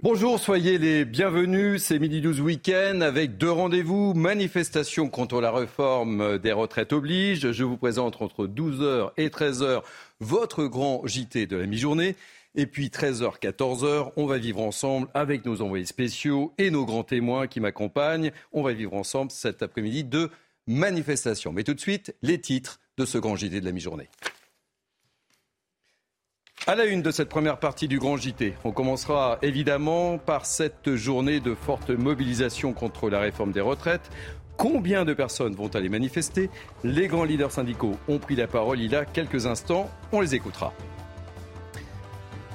Bonjour, soyez les bienvenus. C'est Midi 12 Week-end avec deux rendez-vous. Manifestation contre la réforme des retraites oblige. Je vous présente entre 12h et 13h votre grand JT de la mi-journée. Et puis 13h, 14h, on va vivre ensemble avec nos envoyés spéciaux et nos grands témoins qui m'accompagnent. On va vivre ensemble cet après-midi de manifestation. Mais tout de suite, les titres de ce grand JT de la mi-journée. À la une de cette première partie du Grand JT, on commencera évidemment par cette journée de forte mobilisation contre la réforme des retraites. Combien de personnes vont aller manifester? Les grands leaders syndicaux ont pris la parole il y a quelques instants. On les écoutera.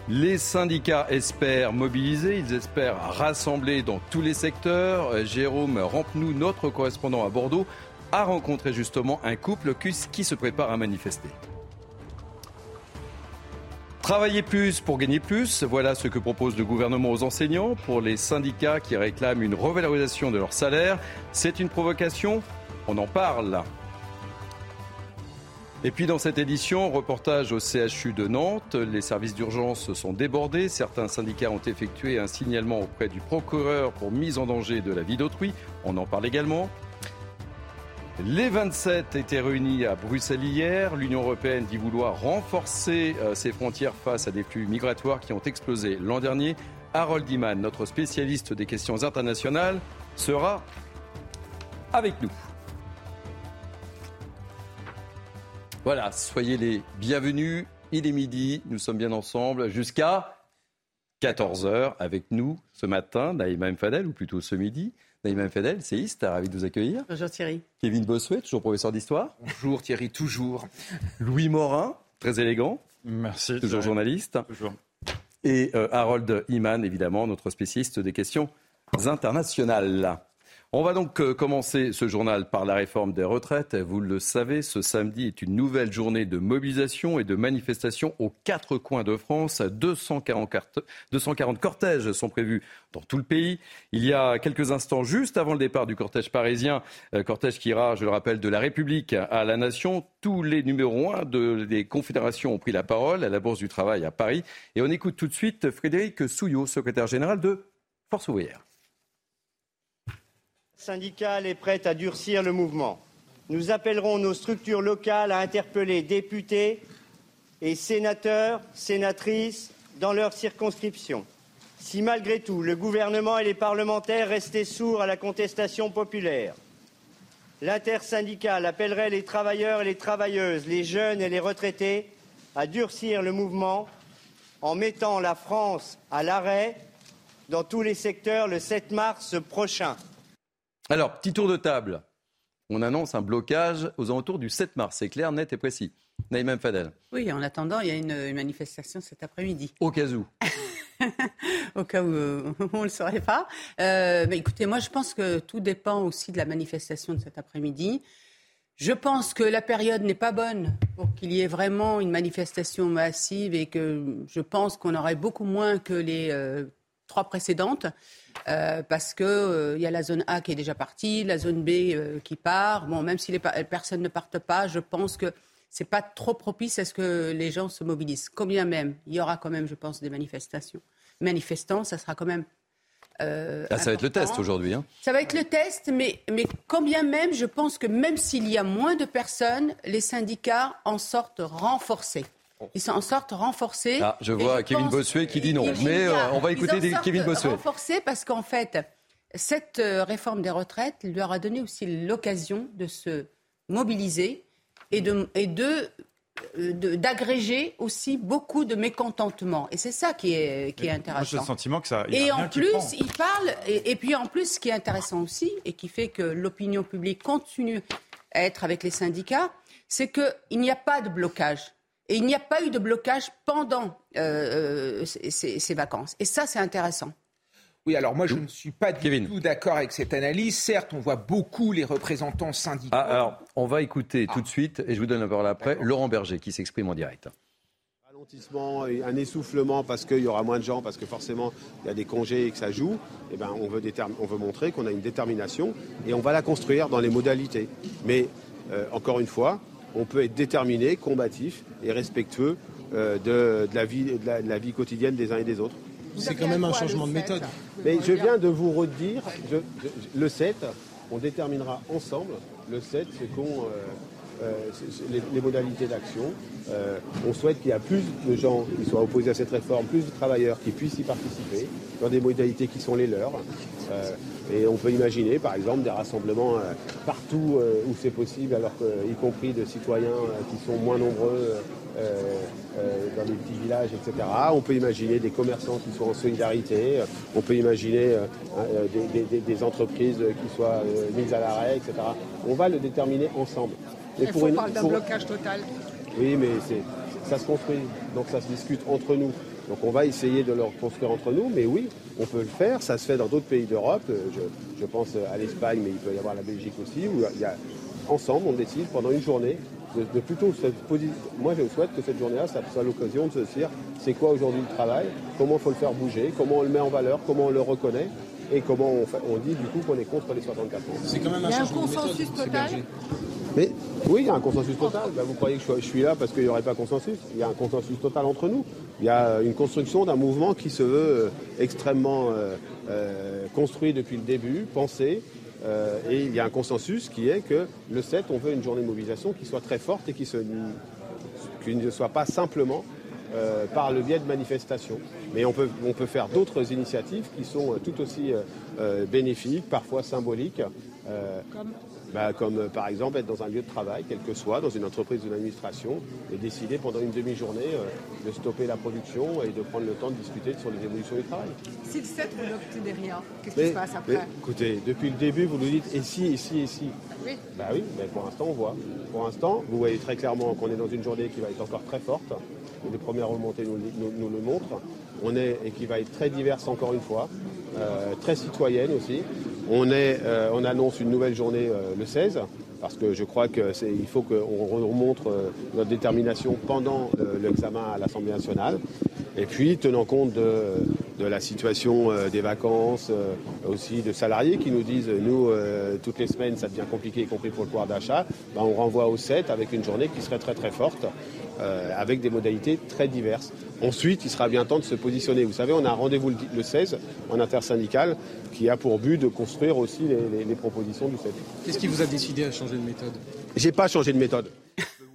Les syndicats espèrent mobiliser, ils espèrent rassembler dans tous les secteurs. Jérôme Rampenou, notre correspondant à Bordeaux, a rencontré justement un couple qui se prépare à manifester. Travailler plus pour gagner plus, voilà ce que propose le gouvernement aux enseignants. Pour les syndicats qui réclament une revalorisation de leur salaire, c'est une provocation On en parle. Et puis dans cette édition, reportage au CHU de Nantes, les services d'urgence sont débordés. Certains syndicats ont effectué un signalement auprès du procureur pour mise en danger de la vie d'autrui. On en parle également. Les 27 étaient réunis à Bruxelles hier. L'Union européenne dit vouloir renforcer euh, ses frontières face à des flux migratoires qui ont explosé l'an dernier. Harold Iman, notre spécialiste des questions internationales, sera avec nous. Voilà, soyez les bienvenus. Il est midi, nous sommes bien ensemble jusqu'à 14h avec nous ce matin, Naïma Mfadel, ou plutôt ce midi. Naïma Fadel, séiste, ravi de vous accueillir. Bonjour Thierry. Kevin Bossuet, toujours professeur d'histoire. Bonjour Thierry, toujours. Louis Morin, très élégant. Merci. Toujours journaliste. Toujours. Et euh, Harold Iman, évidemment, notre spécialiste des questions internationales. On va donc euh, commencer ce journal par la réforme des retraites. Vous le savez, ce samedi est une nouvelle journée de mobilisation et de manifestation aux quatre coins de France. 240, 240 cortèges sont prévus dans tout le pays. Il y a quelques instants, juste avant le départ du cortège parisien, euh, cortège qui ira, je le rappelle, de la République à la Nation, tous les numéros 1 des confédérations ont pris la parole à la Bourse du Travail à Paris. Et on écoute tout de suite Frédéric Souillot, secrétaire général de Force ouvrière syndicale est prête à durcir le mouvement. Nous appellerons nos structures locales à interpeller députés et sénateurs, sénatrices dans leurs circonscriptions. Si malgré tout le gouvernement et les parlementaires restaient sourds à la contestation populaire, l'intersyndicale appellerait les travailleurs et les travailleuses, les jeunes et les retraités à durcir le mouvement en mettant la France à l'arrêt dans tous les secteurs le 7 mars prochain. Alors, petit tour de table. On annonce un blocage aux alentours du 7 mars. C'est clair, net et précis. Naïm Fadel. Oui, en attendant, il y a une, manifestation cet après-midi. Au cas où. Au cas où euh, on ne le saurait pas. Euh, mais écoutez, moi, je pense que tout dépend aussi de la manifestation de cet après-midi. Je pense que la période n'est pas bonne pour qu'il y ait vraiment une manifestation massive et que je pense qu'on aurait beaucoup moins que les euh, trois précédentes. Euh, parce qu'il euh, y a la zone A qui est déjà partie, la zone B euh, qui part. Bon, même si les personnes ne partent pas, je pense que c'est pas trop propice à ce que les gens se mobilisent. Combien même, il y aura quand même, je pense, des manifestations. Manifestants, ça sera quand même. Ah, ça va être le test aujourd'hui. Hein. Ça va être le test, mais, mais combien même, je pense que même s'il y a moins de personnes, les syndicats en sortent renforcés. Ils s'en sortent renforcés. Ah, je vois Kevin Bossuet qui dit non. Mais euh, on va écouter Kevin Bossuet. Renforcés parce qu'en fait, cette euh, réforme des retraites leur a donné aussi l'occasion de se mobiliser et de, et de euh, d'agréger aussi beaucoup de mécontentement. Et c'est ça qui est, qui est intéressant. Moi, j'ai le sentiment que ça. Et en plus, il parle, et, et, puis en plus, ce qui est intéressant aussi, et qui fait que l'opinion publique continue à être avec les syndicats, c'est qu'il n'y a pas de blocage. Et il n'y a pas eu de blocage pendant euh, euh, ces, vacances. Et ça, c'est intéressant. Oui, alors moi je ne suis pas du tout d'accord avec cette analyse. Certes, on voit beaucoup les représentants syndicaux. Ah, alors, on va écouter tout de suite, et je vous donne la parole après, Laurent Berger qui s'exprime en direct. Ralentissement, un essoufflement parce qu'il y aura moins de gens, parce que forcément il y a des congés et que ça joue. Eh ben, on, veut on veut montrer qu'on a une détermination et on va la construire dans les modalités. Mais euh, encore une fois, on peut être déterminé, combatif et respectueux euh, de, la vie, de, la, vie, quotidienne des uns et des autres. C'est quand même un changement de méthode. Mais je viens de vous redire, le 7, on déterminera ensemble le 7, c'est qu'on euh, les, modalités d'action. Euh, on souhaite qu'il y ait plus de gens qui soient opposés à cette réforme, plus de travailleurs qui puissent y participer dans des modalités qui sont les leurs. Euh, et on peut imaginer, par exemple, des rassemblements partout où c'est possible, alors que, y compris de citoyens qui sont moins nombreux dans des petits villages, etc. On peut imaginer des commerçants qui soient en solidarité. On peut imaginer des, entreprises qui soient mises à l'arrêt, etc. On va le déterminer ensemble. Il faut parler d'un blocage total. Oui, mais ça se construit, donc ça se discute entre nous. Donc on va essayer de le reconstruire entre nous, mais oui, on peut le faire. Ça se fait dans d'autres pays d'Europe. Je, pense à l'Espagne, mais il peut y avoir la Belgique aussi, où il y a, ensemble, on décide pendant une journée de, plutôt Moi, je souhaite que cette journée-là, ça soit l'occasion de se dire c'est quoi aujourd'hui le travail, comment il faut le faire bouger, comment on le met en valeur, comment on le reconnaît? Et comment on, on dit du coup qu'on est contre les 64 ans. C'est quand même un, il y a un consensus total mais oui, il y a un consensus total. Ben, vous croyez que je suis là parce qu'il n'y aurait pas consensus? Il y a un consensus total entre nous. Il y a une construction d'un mouvement qui se veut euh, extrêmement euh, euh, construit depuis le début, pensé. et il y a un consensus qui est que le 7, on veut une journée de mobilisation qui soit très forte et qui, ne soit pas simplement par le biais de manifestations. Mais on peut, on peut faire d'autres initiatives qui sont tout aussi bénéfiques, parfois symboliques. Comme bah, comme euh, par exemple être dans un lieu de travail, quel que soit, dans une entreprise ou une administration, et décider pendant une demi-journée euh, de stopper la production et de prendre le temps de discuter sur les évolutions du travail. Si le 7, vous n'obtenez rien, qu'est-ce qui se passe après? Écoutez, depuis le début, vous nous dites et si, et si, et si? Oui. Bah oui, mais pour l'instant, on voit. Pour l'instant, vous voyez très clairement qu'on est dans une journée qui va être encore très forte. Les premières remontées nous, nous, le montrent. On est, et qui va être très diverse encore une fois, euh, très citoyenne aussi. Euh, on annonce une nouvelle journée euh, le 16 parce que je crois qu'il faut qu'on remontre notre détermination pendant l'examen à l'Assemblée nationale. Et puis, tenant compte de, la situation des vacances, aussi de salariés qui nous disent, nous, toutes les semaines, ça devient compliqué, y compris pour le pouvoir d'achat, ben, on renvoie au 7 avec une journée qui serait très très forte, avec des modalités très diverses. Ensuite, il sera bien temps de se positionner. Vous savez, on a un rendez-vous le 16 en intersyndical qui a pour but de construire aussi les, propositions du 7. Qu'est-ce qui vous a décidé à changer de méthode? J'ai pas changé de méthode.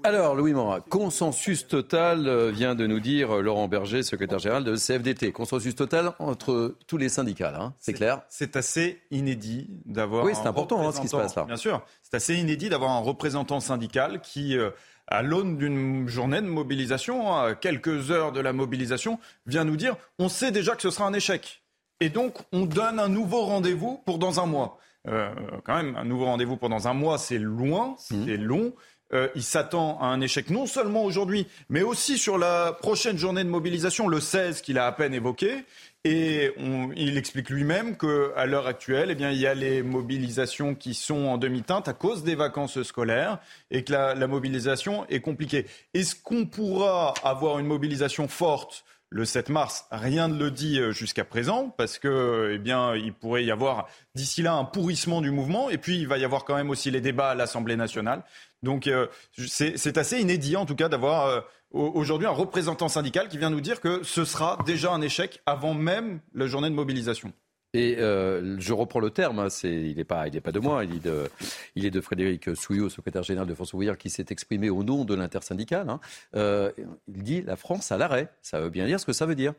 Alors, Louis Morin, consensus total, euh, vient de nous dire euh, Laurent Berger, secrétaire général de CFDT. Consensus total entre tous les syndicats, hein, c'est clair? C'est assez inédit d'avoir. Oui, c'est important hein, ce qui se passe là. Bien sûr, c'est assez inédit d'avoir un représentant syndical qui. Euh, à l'aune d'une journée de mobilisation, à quelques heures de la mobilisation, vient nous dire on sait déjà que ce sera un échec. Et donc, on donne un nouveau rendez-vous pour dans un mois. Euh, quand même, un nouveau rendez-vous pour dans un mois, c'est loin, mmh. c'est long. Euh, il s'attend à un échec non seulement aujourd'hui, mais aussi sur la prochaine journée de mobilisation, le 16 qu'il a à peine évoqué. Et il explique lui-même qu'à l'heure actuelle, eh bien, il y a les mobilisations qui sont en demi-teinte à cause des vacances scolaires et que la, la mobilisation est compliquée. Est-ce qu'on pourra avoir une mobilisation forte le 7 mars, rien ne le dit euh, jusqu'à présent, parce que, eh bien, il pourrait y avoir d'ici là un pourrissement du mouvement, et puis il va y avoir quand même aussi les débats à l'Assemblée nationale. Donc, euh, c'est assez inédit, en tout cas, d'avoir euh, aujourd'hui un représentant syndical qui vient nous dire que ce sera déjà un échec avant même la journée de mobilisation. Et euh, je reprends le terme, hein, il n'est pas, de moi, il est de, il est de Frédéric Souillot, secrétaire général de France Ouvrière, qui s'est exprimé au nom de l'intersyndicale. Hein. Euh, il dit la France à l'arrêt. Ça veut bien dire ce que ça veut dire.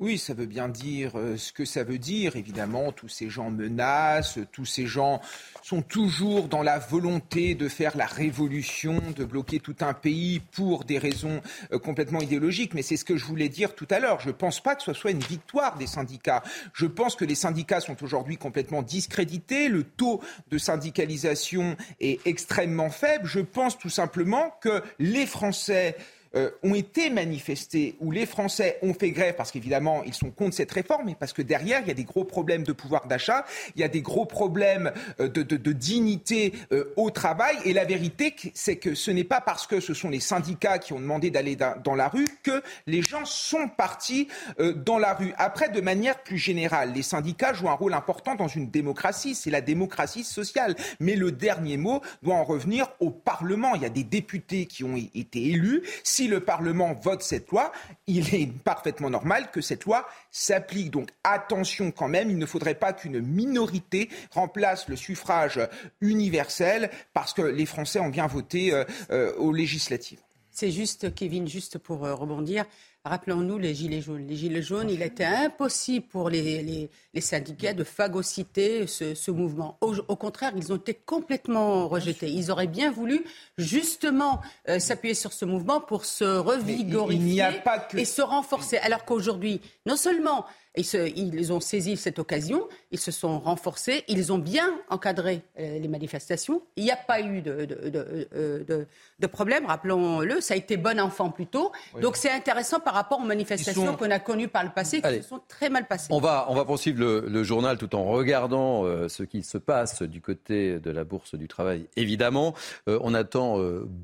Oui, ça veut bien dire euh, ce que ça veut dire. Évidemment, tous ces gens menacent, tous ces gens sont toujours dans la volonté de faire la révolution, de bloquer tout un pays pour des raisons euh, complètement idéologiques. Mais c'est ce que je voulais dire tout à l'heure. Je ne pense pas que ce soit une victoire des syndicats. Je pense que les syndicats sont aujourd'hui complètement discrédités. Le taux de syndicalisation est extrêmement faible. Je pense tout simplement que les Français euh, ont été manifestés, où les Français ont fait grève, parce qu'évidemment, ils sont contre cette réforme, mais parce que derrière, il y a des gros problèmes de pouvoir d'achat, il y a des gros problèmes euh, de, de, dignité euh, au travail. Et la vérité, c'est que ce n'est pas parce que ce sont les syndicats qui ont demandé d'aller dans la rue que les gens sont partis dans la rue. Après, de manière plus générale, les syndicats jouent un rôle important dans une démocratie, c'est la démocratie sociale. Mais le dernier mot doit en revenir au Parlement. Il y a des députés qui ont été élus le Parlement vote cette loi, il est parfaitement normal que cette loi s'applique. Donc attention quand même, il ne faudrait pas qu'une minorité remplace le suffrage universel parce que les Français ont bien voté euh, euh, aux législatives. C'est juste, Kevin, juste pour euh, rebondir. Rappelons-nous les Gilets jaunes. Les Gilets jaunes, il était impossible pour les, syndicats de phagocyter ce, mouvement. Au, contraire, ils ont été complètement rejetés. Ils auraient bien voulu justement euh, s'appuyer sur ce mouvement pour se revigorifier et se renforcer. Alors qu'aujourd'hui, non seulement ils, ont saisi cette occasion, ils se sont renforcés, ils ont bien encadré euh, les manifestations. Il n'y a pas eu de, de, problème, rappelons-le. Ça a été bon enfant plutôt. Donc c'est intéressant par rapport aux manifestations qu'on a connues par le passé, qui se sont très mal passées. On va, on va poursuivre le, journal tout en regardant euh, ce qui se passe du côté de la Bourse du Travail, évidemment. Euh, on attend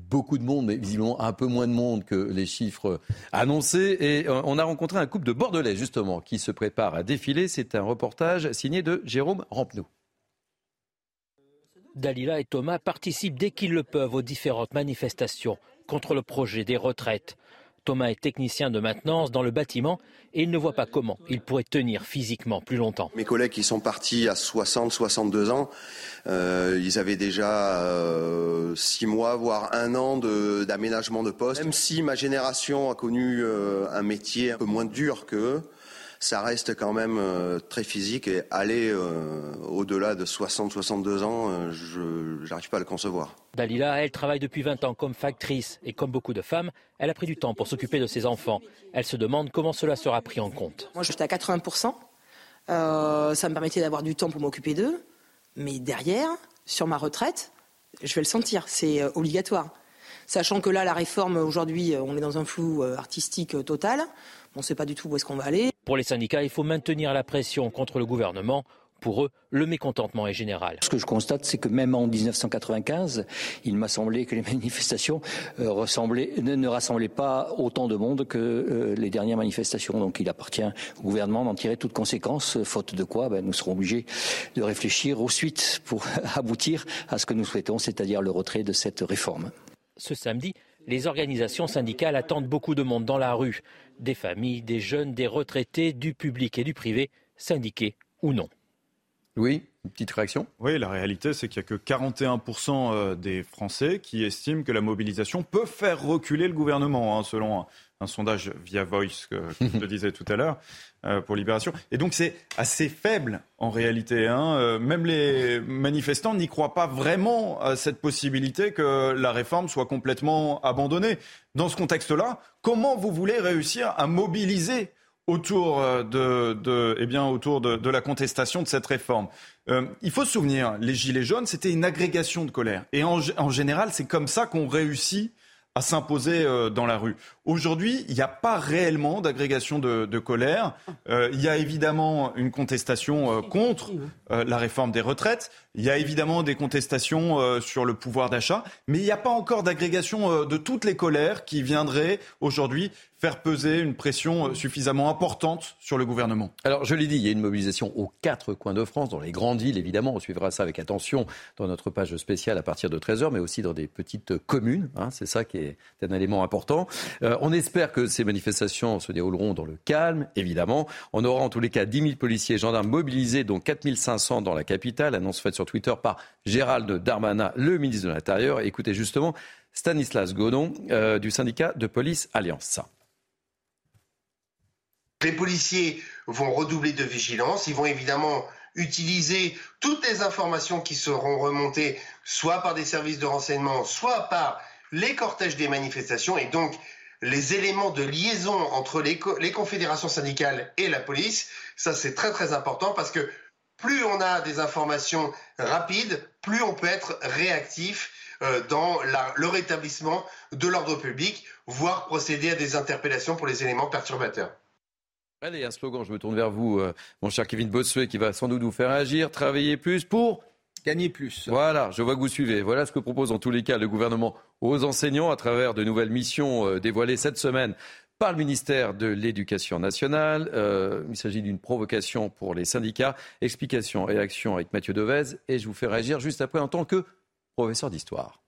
beaucoup de monde, mais visiblement un peu moins de monde que les chiffres annoncés. Et on a rencontré un couple de Bordelais, justement, qui se prépare à défiler. C'est un reportage signé de Jérôme Rampenou. Dalila et Thomas participent dès qu'ils le peuvent aux différentes manifestations contre le projet des retraites. Thomas est technicien de maintenance dans le bâtiment et il ne voit pas comment il pourrait tenir physiquement plus longtemps. Mes collègues qui sont partis à 60, 62 ans, euh, ils avaient déjà euh, six mois, voire un an d'aménagement de, poste. Même si ma génération a connu euh, un métier un peu moins dur qu'eux, ça reste quand même euh, très physique et aller euh, au-delà de 60-62 ans, euh, je n'arrive pas à le concevoir. Dalila, elle travaille depuis 20 ans comme factrice et comme beaucoup de femmes, elle a pris du temps pour s'occuper de ses enfants. Elle se demande comment cela sera pris en compte. Moi, j'étais à 80%. ça me permettait d'avoir du temps pour m'occuper d'eux. Mais derrière, sur ma retraite, je vais le sentir, c'est obligatoire. Sachant que là, la réforme, aujourd'hui, on est dans un flou artistique total. On ne sait pas du tout où est-ce qu'on va aller. Pour les syndicats, il faut maintenir la pression contre le gouvernement. Pour eux, le mécontentement est général. Ce que je constate, c'est que même en 1995, il m'a semblé que les manifestations euh, ne, rassemblaient pas autant de monde que euh, les dernières manifestations. Donc il appartient au gouvernement d'en tirer toutes conséquences, faute de quoi ben, nous serons obligés de réfléchir aux suites pour aboutir à ce que nous souhaitons, c'est-à-dire le retrait de cette réforme. Ce samedi, les organisations syndicales attendent beaucoup de monde dans la rue. Des familles, des jeunes, des retraités, du public et du privé, syndiqués ou non. Oui, une petite réaction. Oui, la réalité, c'est qu'il n'y a que 41% euh, des Français qui estiment que la mobilisation peut faire reculer le gouvernement, hein, selon un, sondage via Voice que, je disais tout à l'heure. euh, pour Libération. Et donc c'est assez faible en réalité. Hein. Euh, même les manifestants n'y croient pas vraiment à cette possibilité que la réforme soit complètement abandonnée. Dans ce contexte-là, comment vous voulez réussir à mobiliser autour euh, de, eh bien, autour de, la contestation de cette réforme? Euh, il faut se souvenir, les Gilets jaunes, c'était une agrégation de colère. Et en, en général, c'est comme ça qu'on réussit à s'imposer euh, dans la rue. Aujourd'hui, il n'y a pas réellement d'agrégation de, colère. Euh, il y a évidemment une contestation euh, contre la réforme des retraites. Il y a évidemment des contestations sur le pouvoir d'achat. Mais il n'y a pas encore d'agrégation de toutes les colères qui viendraient aujourd'hui faire peser une pression suffisamment importante sur le gouvernement Alors, je l'ai dit, il y a une mobilisation aux quatre coins de France, dans les grandes villes, évidemment. On suivra ça avec attention dans notre page spéciale à partir de 13h, mais aussi dans des petites communes. Hein, c'est ça qui est un élément important. Euh, on espère que ces manifestations se dérouleront dans le calme, évidemment. On aura en tous les cas 10 000 policiers et gendarmes mobilisés, dont 4 500 dans la capitale. Annonce faite sur Twitter par Gérald Darmanin, le ministre de l'Intérieur. Écoutez justement Stanislas Godon euh, du syndicat de police Alliance. Les policiers vont redoubler de vigilance. Ils vont évidemment utiliser toutes les informations qui seront remontées, soit par des services de renseignement, soit par les cortèges des manifestations. Et donc, les éléments de liaison entre les, confédérations syndicales et la police, ça c'est très très important parce que plus on a des informations rapides, plus on peut être réactif euh, dans le rétablissement de l'ordre public, voire procéder à des interpellations pour les éléments perturbateurs. Allez, un slogan, je me tourne vers vous, euh, mon cher Kevin Bossuet, qui va sans doute vous faire agir, travailler plus pour gagner plus. Voilà, je vois que vous suivez. Voilà ce que propose en tous les cas le gouvernement aux enseignants à travers de nouvelles missions euh, dévoilées cette semaine par le ministère de l'Éducation nationale. Euh, il s'agit d'une provocation pour les syndicats. Explication et action avec Mathieu Devez. Et je vous fais réagir juste après en tant que professeur d'histoire.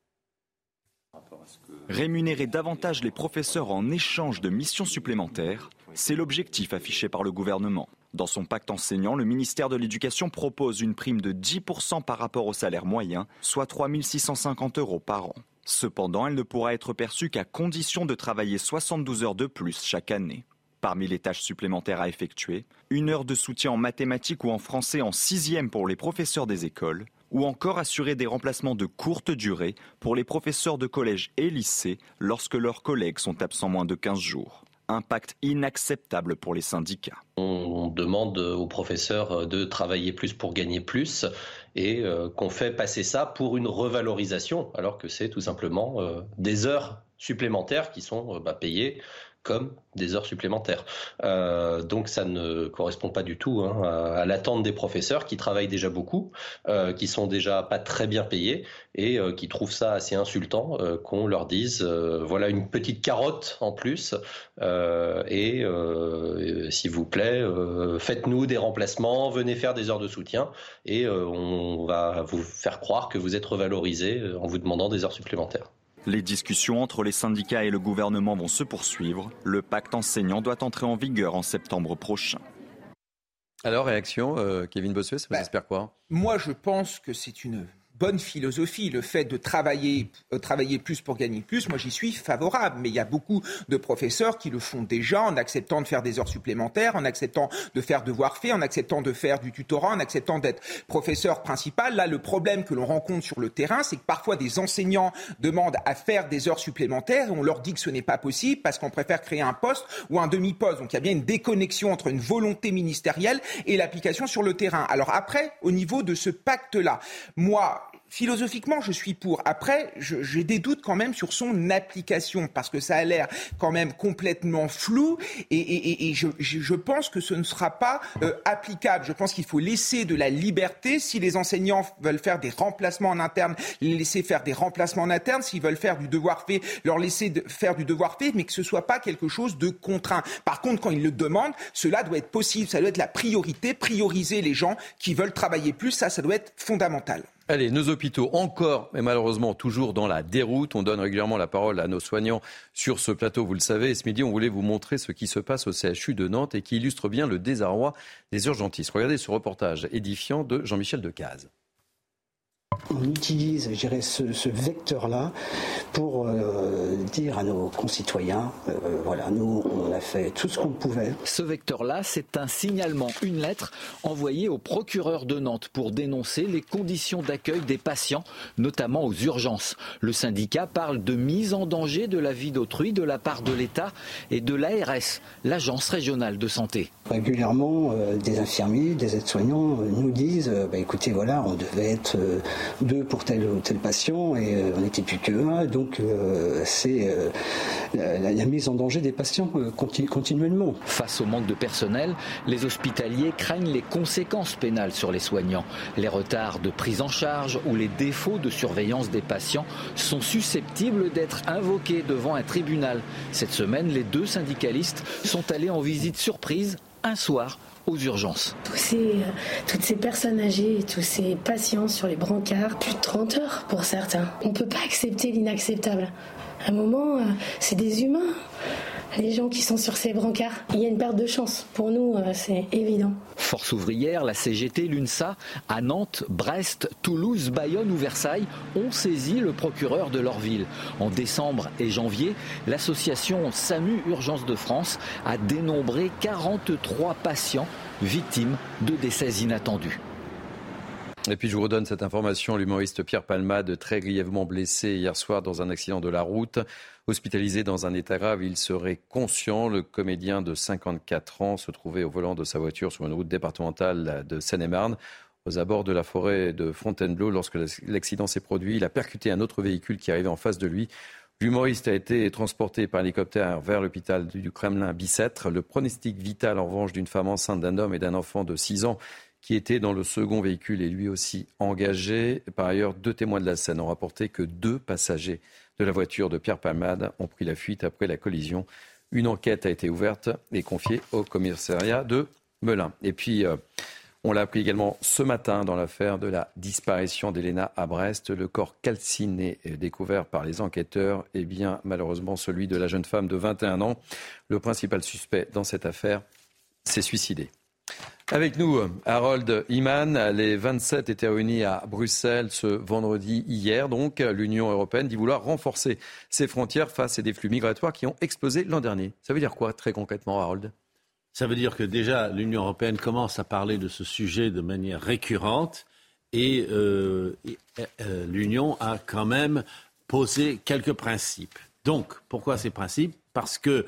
Rémunérer davantage les professeurs en échange de missions supplémentaires, c'est l'objectif affiché par le gouvernement. Dans son pacte enseignant, le ministère de l'Éducation propose une prime de 10% par rapport au salaire moyen, soit 3 650 euros par an. Cependant, elle ne pourra être perçue qu'à condition de travailler 72 heures de plus chaque année. Parmi les tâches supplémentaires à effectuer, une heure de soutien en mathématiques ou en français en sixième pour les professeurs des écoles, ou encore assurer des remplacements de courte durée pour les professeurs de collège et lycée lorsque leurs collègues sont absents moins de 15 jours. Impact inacceptable pour les syndicats. On demande aux professeurs de travailler plus pour gagner plus et euh, qu'on fait passer ça pour une revalorisation alors que c'est tout simplement euh, des heures supplémentaires qui sont euh, bah, payées comme des heures supplémentaires. Euh, donc ça ne correspond pas du tout hein, à, l'attente des professeurs qui travaillent déjà beaucoup, euh, qui sont déjà pas très bien payés et euh, qui trouvent ça assez insultant qu'on leur dise voilà une petite carotte en plus et s'il vous plaît faites-nous des remplacements, venez faire des heures de soutien et on va vous faire croire que vous êtes revalorisé en vous demandant des heures supplémentaires. Les discussions entre les syndicats et le gouvernement vont se poursuivre. Le pacte enseignant doit entrer en vigueur en septembre prochain. Alors, réaction, euh, Kevin Bossuet, ça vous bah, espère quoi? Moi, je pense que c'est une bonne philosophie, le fait de travailler, euh, travailler plus pour gagner plus, moi j'y suis favorable. Mais il y a beaucoup de professeurs qui le font déjà en acceptant de faire des heures supplémentaires, en acceptant de faire devoir fait, en acceptant de faire du tutorat, en acceptant d'être professeur principal. Là, le problème que l'on rencontre sur le terrain, c'est que parfois des enseignants demandent à faire des heures supplémentaires et on leur dit que ce n'est pas possible parce qu'on préfère créer un poste ou un demi-poste. Donc il y a bien une déconnexion entre une volonté ministérielle et l'application sur le terrain. Alors après, au niveau de ce pacte-là, moi, philosophiquement, je suis pour. Après, j'ai des doutes quand même sur son application parce que ça a l'air quand même complètement flou et, je, pense que ce ne sera pas euh, applicable. Je pense qu'il faut laisser de la liberté. Si les enseignants veulent faire des remplacements en interne, les laisser faire des remplacements en interne. S'ils veulent faire du devoir fait, leur laisser faire du devoir fait, mais que ce soit pas quelque chose de contraint. Par contre, quand ils le demandent, cela doit être possible. Ça doit être la priorité. Prioriser les gens qui veulent travailler plus, ça, ça doit être fondamental. Allez, nos hôpitaux encore, mais malheureusement toujours dans la déroute. On donne régulièrement la parole à nos soignants sur ce plateau, vous le savez. Et ce midi, on voulait vous montrer ce qui se passe au CHU de Nantes et qui illustre bien le désarroi des urgentistes. Regardez ce reportage édifiant de Jean-Michel Decaze on utilise ce, ce vecteur-là pour euh, dire à nos concitoyens, euh, voilà, nous, on a fait tout ce qu'on pouvait. Ce vecteur-là, c'est un signalement, une lettre envoyée au procureur de Nantes pour dénoncer les conditions d'accueil des patients, notamment aux urgences. Le syndicat parle de mise en danger de la vie d'autrui de la part de l'État et de l'ARS, l'Agence régionale de santé. Régulièrement, euh, des infirmiers, des aides-soignants nous disent, bah, écoutez, voilà, on devait être deux pour tel ou tel patient et euh, on n'était plus que un. Donc euh, c'est euh, la, mise en danger des patients continuellement. Face au manque de personnel, les hospitaliers craignent les conséquences pénales sur les soignants. Les retards de prise en charge ou les défauts de surveillance des patients sont susceptibles d'être invoqués devant un tribunal. Cette semaine, les deux syndicalistes sont allés en visite surprise un soir aux urgences. Euh, toutes ces personnes âgées, tous ces patients sur les brancards, plus de 30 heures pour certains. On ne peut pas accepter l'inacceptable. À un moment, euh, c'est des humains les gens qui sont sur ces brancards. Il y a une perte de chance. Pour nous, euh, c'est évident. Force ouvrière, la CGT, l'UNSA, à Nantes, Brest, Toulouse, Bayonne ou Versailles ont saisi le procureur de leur ville. En décembre et janvier, l'association SAMU Urgence de France a dénombré 43 patients victimes de décès inattendus. Et puis je vous redonne cette information, l'humoriste Pierre Palmade, très grièvement blessé hier soir dans un accident de la route. Hospitalisé dans un état grave, il serait conscient. Le comédien de 54 ans se trouvait au volant de sa voiture sur une route départementale de Seine-et-Marne aux abords de la forêt de Fontainebleau. Lorsque l'accident s'est produit, il a percuté un autre véhicule qui arrivait en face de lui. L'humoriste a été transporté par hélicoptère vers l'hôpital du Kremlin Bicêtre. Le pronostic vital, en revanche, d'une femme enceinte, d'un homme et d'un enfant de 6 ans qui était dans le second véhicule est lui aussi engagé. Par ailleurs, deux témoins de la scène ont rapporté que deux passagers de la voiture de Pierre Palmade ont pris la fuite après la collision. Une enquête a été ouverte et confiée au commissariat de Melun. Et puis, euh, On l'a appris également ce matin dans l'affaire de la disparition d'Elena à Brest. Le corps calciné découvert par les enquêteurs est bien malheureusement celui de la jeune femme de 21 ans. Le principal suspect dans cette affaire s'est suicidé. Avec nous, Harold Iman. Les 27 étaient réunis à Bruxelles ce vendredi hier. Donc, l'Union européenne dit vouloir renforcer ses frontières face à des flux migratoires qui ont explosé l'an dernier. Ça veut dire quoi, très concrètement, Harold? Ça veut dire que déjà l'Union européenne commence à parler de ce sujet de manière récurrente et, euh, euh, l'Union a quand même posé quelques principes. Donc, pourquoi ces principes? Parce que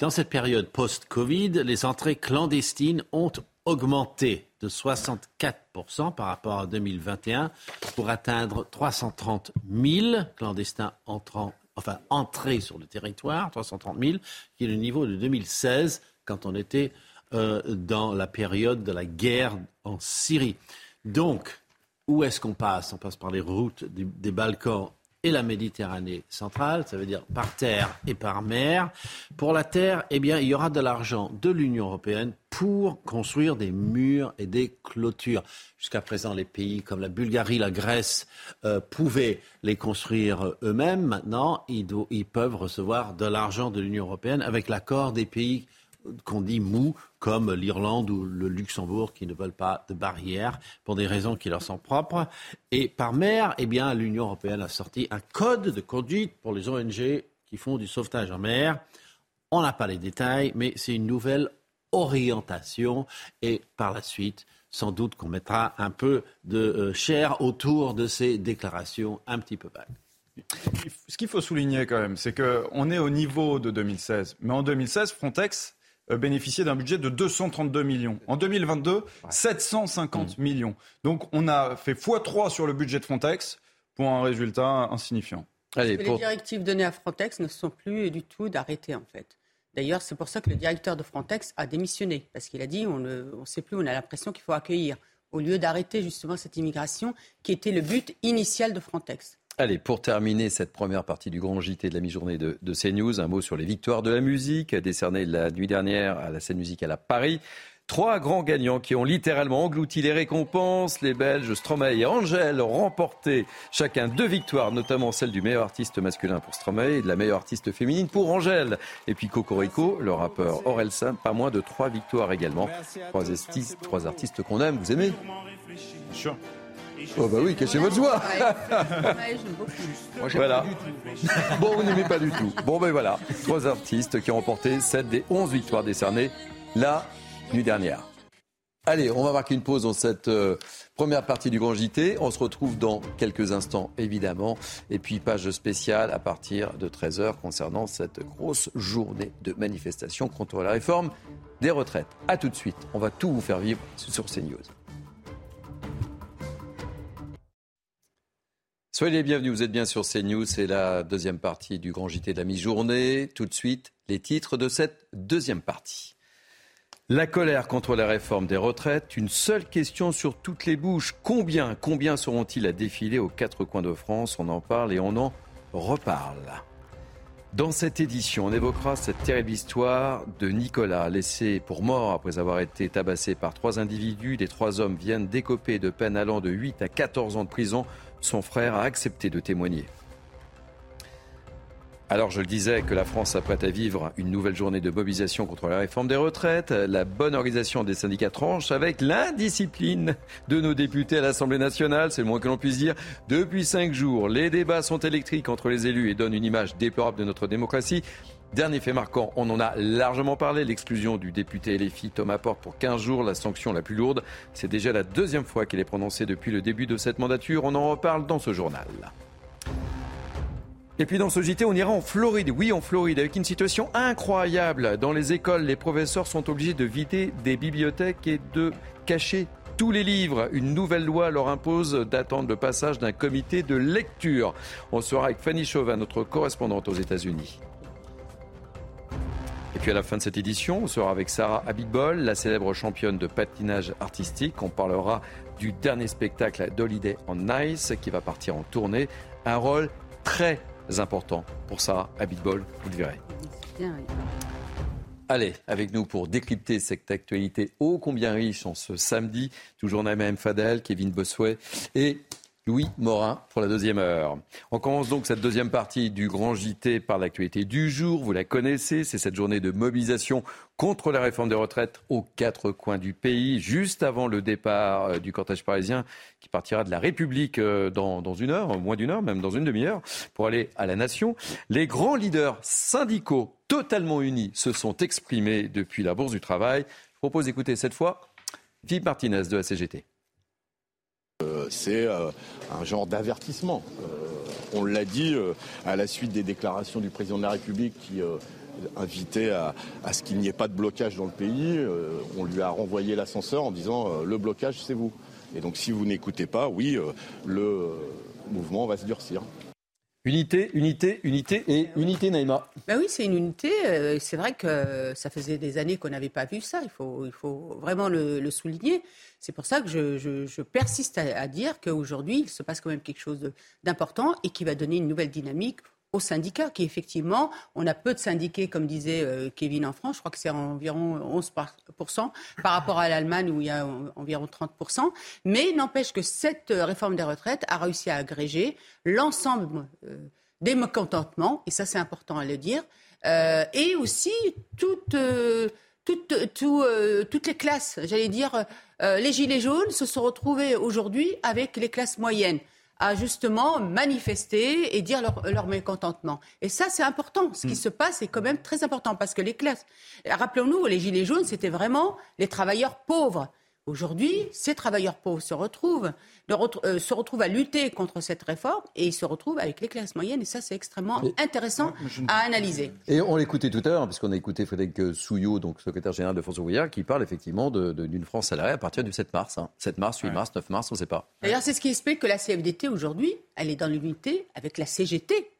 dans cette période post-Covid, les entrées clandestines ont augmenté de 64% par rapport à 2021 pour atteindre 330 000 clandestins entrant, enfin entrés sur le territoire, 330 000, qui est le niveau de 2016 quand on était euh, dans la période de la guerre en Syrie. Donc, où est-ce qu'on passe? On passe par les routes des Balkans et la Méditerranée centrale, ça veut dire par terre et par mer. Pour la terre, eh bien, il y aura de l'argent de l'Union européenne pour construire des murs et des clôtures. Jusqu'à présent, les pays comme la Bulgarie, la Grèce euh, pouvaient les construire eux-mêmes. Maintenant, ils, ils peuvent recevoir de l'argent de l'Union européenne avec l'accord des pays qu'on dit mou, comme l'Irlande ou le Luxembourg, qui ne veulent pas de barrières pour des raisons qui leur sont propres. Et par mer, eh bien, l'Union européenne a sorti un code de conduite pour les ONG qui font du sauvetage en mer. On n'a pas les détails, mais c'est une nouvelle orientation. Et par la suite, sans doute qu'on mettra un peu de euh, chair autour de ces déclarations un petit peu vagues. Ce qu'il faut souligner quand même, c'est qu'on est au niveau de 2016. Mais en 2016, Frontex bénéficier d'un budget de 232 millions. En 2022, 750 mmh. millions. Donc on a fait x3 sur le budget de Frontex pour un résultat insignifiant. Les directives données à Frontex ne sont plus du tout d'arrêter en fait. D'ailleurs, c'est pour ça que le directeur de Frontex a démissionné, parce qu'il a dit on ne sait plus, on a l'impression qu'il faut accueillir, au lieu d'arrêter justement cette immigration qui était le but initial de Frontex. Allez, pour terminer cette première partie du grand JT de la mi-journée de, CNews, un mot sur les victoires de la musique décernées la nuit dernière à la scène musicale à Paris. Trois grands gagnants qui ont littéralement englouti les récompenses. Les Belges Stromae et Angèle ont remporté chacun deux victoires, notamment celle du meilleur artiste masculin pour Stromae et de la meilleure artiste féminine pour Angèle. Et puis Cocorico, le rappeur Orelsan, pas moins de trois victoires également. Trois artistes, qu'on aime, vous aimez? Sure. Oh bah oui, cachez votre joie. voilà. Bon, vous n'aimez pas du tout. Bon ben voilà, trois artistes qui ont remporté 7 des 11 victoires décernées la nuit dernière. Allez, on va marquer une pause dans cette euh, première partie du Grand JT. On se retrouve dans quelques instants, évidemment. Et puis, page spéciale à partir de 13h concernant cette grosse journée de manifestation contre la réforme des retraites. A tout de suite. On va tout vous faire vivre sur CNews. Soyez les bienvenus, vous êtes bien sur CNews, c'est la deuxième partie du grand JT de la mi-journée. Tout de suite, les titres de cette deuxième partie. La colère contre la réforme des retraites, une seule question sur toutes les bouches. Combien, combien seront-ils à défiler aux quatre coins de France? On en parle et on en reparle. Dans cette édition, on évoquera cette terrible histoire de Nicolas, laissé pour mort après avoir été tabassé par trois individus. Les trois hommes viennent d'écoper de peine allant de 8 à 14 ans de prison son frère a accepté de témoigner. Alors je le disais que la France s'apprête à vivre une nouvelle journée de mobilisation contre la réforme des retraites, la bonne organisation des syndicats tranche avec l'indiscipline de nos députés à l'Assemblée nationale, c'est le moins que l'on puisse dire. Depuis cinq jours, les débats sont électriques entre les élus et donnent une image déplorable de notre démocratie. Dernier fait marquant, on en a largement parlé, l'exclusion du député LFI Thomas Porte pour 15 jours, la sanction la plus lourde. C'est déjà la deuxième fois qu'elle est prononcée depuis le début de cette mandature. On en reparle dans ce journal. Et puis dans ce JT, on ira en Floride. Oui, en Floride, avec une situation incroyable. Dans les écoles, les professeurs sont obligés de vider des bibliothèques et de cacher tous les livres. Une nouvelle loi leur impose d'attendre le passage d'un comité de lecture. On sera avec Fanny Chauvin, notre correspondante aux États-Unis. Et puis à la fin de cette édition, on sera avec Sarah Abitbol, la célèbre championne de patinage artistique. On parlera du dernier spectacle d'Holiday on Nice qui va partir en tournée. Un rôle très important pour Sarah Abitbol, vous le verrez. Allez, avec nous pour décrypter cette actualité ô combien riche en ce samedi. Toujours Naïma Fadel, Kevin Bossuet et Louis Morin pour la deuxième heure. On commence donc cette deuxième partie du grand JT par l'actualité du jour. Vous la connaissez, c'est cette journée de mobilisation contre la réforme des retraites aux quatre coins du pays, juste avant le départ euh, du cortège parisien qui partira de la République euh, dans, une heure, moins d'une heure, même dans une demi-heure, pour aller à la Nation. Les grands leaders syndicaux totalement unis se sont exprimés depuis la Bourse du Travail. Je propose d'écouter cette fois Philippe Martinez de la CGT. Euh, c'est un genre d'avertissement. Euh, on l'a dit à la suite des déclarations du président de la République qui invitait à, à ce qu'il n'y ait pas de blocage dans le pays. on lui a renvoyé l'ascenseur en disant le blocage, c'est vous. Et donc si vous n'écoutez pas, oui, le mouvement va se durcir. Unité, unité, unité et unité, Naïma. Ben oui, c'est une unité. C'est vrai que ça faisait des années qu'on n'avait pas vu ça. Il faut, il faut vraiment le, le souligner. C'est pour ça que je, persiste à, dire qu'aujourd'hui, il se passe quand même quelque chose d'important et qui va donner une nouvelle dynamique aux syndicats, qui effectivement, on a peu de syndiqués, comme disait euh, Kevin en France, je crois que c'est environ 11% par rapport à l'Allemagne où il y a environ 30%, mais n'empêche que cette réforme des retraites a réussi à agréger l'ensemble euh, des mécontentements, et ça c'est important à le dire, euh, et aussi toutes, les classes, j'allais dire, euh, les Gilets jaunes se sont retrouvés aujourd'hui avec les classes moyennes à justement manifester et dire leur, mécontentement. Et ça, c'est important. Ce qui mm. se passe est quand même très important parce que les classes, rappelons-nous, les Gilets jaunes, c'était vraiment les travailleurs pauvres. Aujourd'hui, ces travailleurs pauvres se retrouvent, euh, se retrouvent à lutter contre cette réforme et ils se retrouvent avec les classes moyennes. Et ça, c'est extrêmement intéressant à analyser. Et on l'écoutait tout à l'heure, puisqu'on a écouté Frédéric Souillot, donc secrétaire général de France ouvrière, qui parle effectivement d'une France salariée à partir du 7 mars. 7 hein. mars, 8 mars, 9 mars, on ne sait pas. D'ailleurs, c'est ce qui explique que la CFDT aujourd'hui, elle est dans l'unité avec la CGT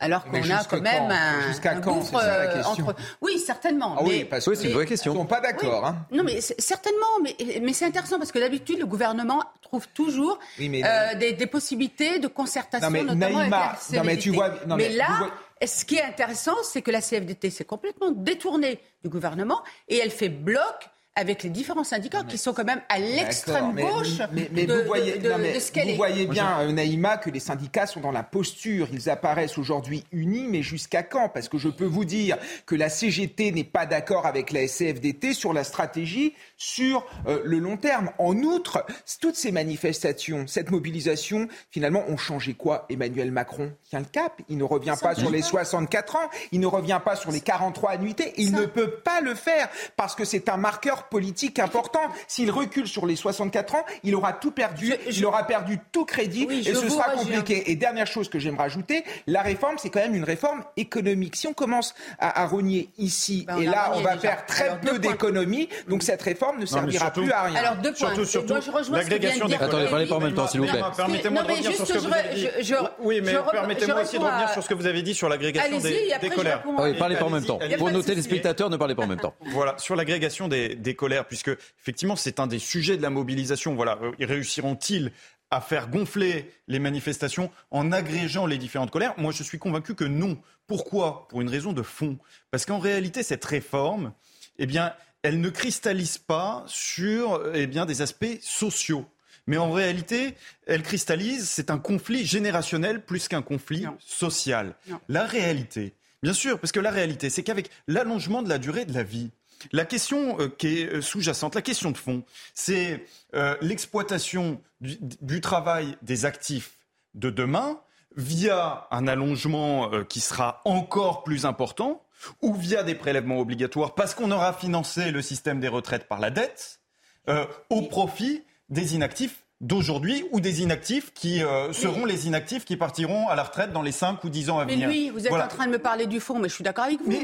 alors qu'on a quand même un, jusqu'à quand c'est ça la question. Oui, certainement. Ah oui, parce que c'est une vraie question. Ils sont pas d'accord. Hein. Non, mais certainement. Mais, mais c'est intéressant parce que d'habitude, le gouvernement trouve toujours euh, des, des, possibilités de concertation, non, mais notamment Naïma, non, mais tu vois, non, mais, là. Ce qui est intéressant, c'est que la CFDT s'est complètement détournée du gouvernement et elle fait bloc avec les différents syndicats qui sont quand même à l'extrême gauche mais, mais, vous voyez, Vous voyez bien, euh, Naïma, que les syndicats sont dans la posture. Ils apparaissent aujourd'hui unis, mais jusqu'à quand? Parce que je peux vous dire que la CGT n'est pas d'accord avec la SCFDT sur la stratégie sur euh, le long terme. En outre, toutes ces manifestations, cette mobilisation, finalement, ont changé quoi? Emmanuel Macron tient le cap. Il ne revient pas sur les 64 ans, il ne revient pas sur les 43 annuités. Il ne peut pas le faire parce que c'est un marqueur politique important. S'il recule sur les 64 ans, il aura tout perdu, il aura perdu tout crédit et ce sera compliqué. Et dernière chose que j'aimerais rajouter, la réforme, c'est quand même une réforme économique. Si on commence à, rogner ici ben, et là, on va faire très peu d'économies, donc cette réforme ne servira plus à rien. Alors deux points. Surtout, surtout l'agrégation des Attendez, parlez pas en même temps, s'il vous plaît. Permettez-moi de revenir sur ce que vous avez dit. Oui, mais permettez-moi aussi de revenir sur ce que vous avez dit sur l'agrégation des colères. Oui, parlez pas en même temps. Pour nos téléspectateurs, ne parlez pas en même temps. Voilà, sur l'agrégation des colère, puisque effectivement c'est un des sujets de la mobilisation. Voilà, réussiront-ils à faire gonfler les manifestations en agrégeant les différentes colères? Moi, je suis convaincu que non. Pourquoi? Pour une raison de fond. Parce qu'en réalité, cette réforme, eh bien, elle ne cristallise pas sur eh bien, des aspects sociaux. Mais en réalité, elle cristallise, c'est un conflit générationnel plus qu'un conflit social. La réalité, bien sûr, parce que la réalité, c'est qu'avec l'allongement de la durée de la vie, la question euh, qui est euh, sous-jacente, la question de fond, c'est euh, l'exploitation du, travail des actifs de demain via un allongement qui sera encore plus important ou via des prélèvements obligatoires parce qu'on aura financé le système des retraites par la dette au profit des inactifs d'aujourd'hui ou des inactifs qui euh, seront les inactifs qui partiront à la retraite dans les 5 ou 10 ans à venir. Mais lui, vous êtes en train de me parler du fond, mais je suis d'accord avec vous. Mais,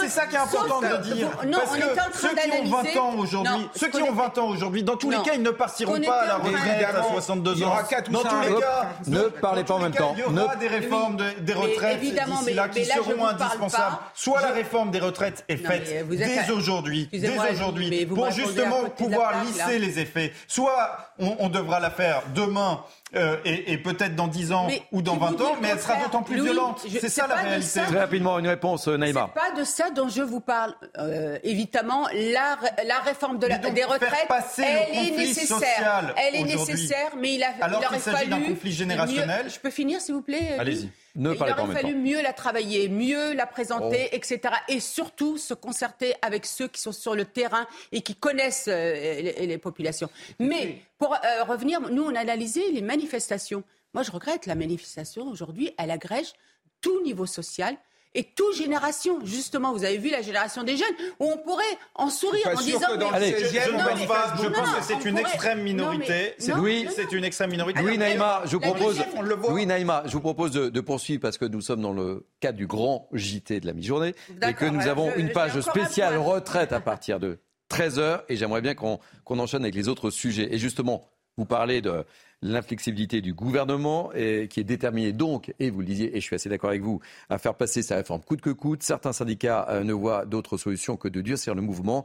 c'est ça qui est important de dire. non, Parce que ceux qui ont 20 ans aujourd'hui, ceux qui ont 20 ans aujourd'hui, dans tous les cas, ils ne partiront pas à la retraite à 62 ans. Il y aura 4 ou dans tous les cas, ne parlez pas en même temps. Il y aura des réformes des retraites d'ici là qui seront indispensables. Soit la réforme des retraites est faite dès aujourd'hui, dès aujourd'hui, pour justement pouvoir lisser les effets. Soit on devrait la faire demain euh, et, peut-être dans 10 ans ou dans 20 ans, mais elle sera d'autant plus violente. C'est ça la réalité. Très rapidement, une réponse, euh, Naïma. C'est pas de ça dont je vous parle. Euh, évidemment, la, la réforme de la, des retraites, elle est nécessaire. Elle est nécessaire, mais il, a, Alors il d'un conflit générationnel. je peux finir, s'il vous plaît Allez-y. Il aurait fallu mieux la travailler, mieux la présenter, oh. etc. Et surtout se concerter avec ceux qui sont sur le terrain et qui connaissent les, les populations. Mais pour euh, revenir, nous, on a analysé les manifestations. Moi, je regrette la manifestation aujourd'hui, elle agrège tout niveau social et toute génération. Justement, vous avez vu la génération des jeunes, où on pourrait en sourire en disant... Que dans le 16e, je, pense que c'est une extrême minorité. C'est oui, c'est une extrême minorité. Oui, Naïma, je vous propose, oui, Naïma, je vous propose de, poursuivre parce que nous sommes dans le cadre du grand JT de la mi-journée et que nous avons une page spéciale retraite à partir de 13h et j'aimerais bien qu'on enchaîne avec les autres sujets. Et justement, vous parlez de l'inflexibilité du gouvernement qui est déterminé donc, et vous le disiez, et je suis assez d'accord avec vous, à faire passer sa réforme coûte que coûte. Certains syndicats euh, ne voient d'autre solution que de durcir le mouvement.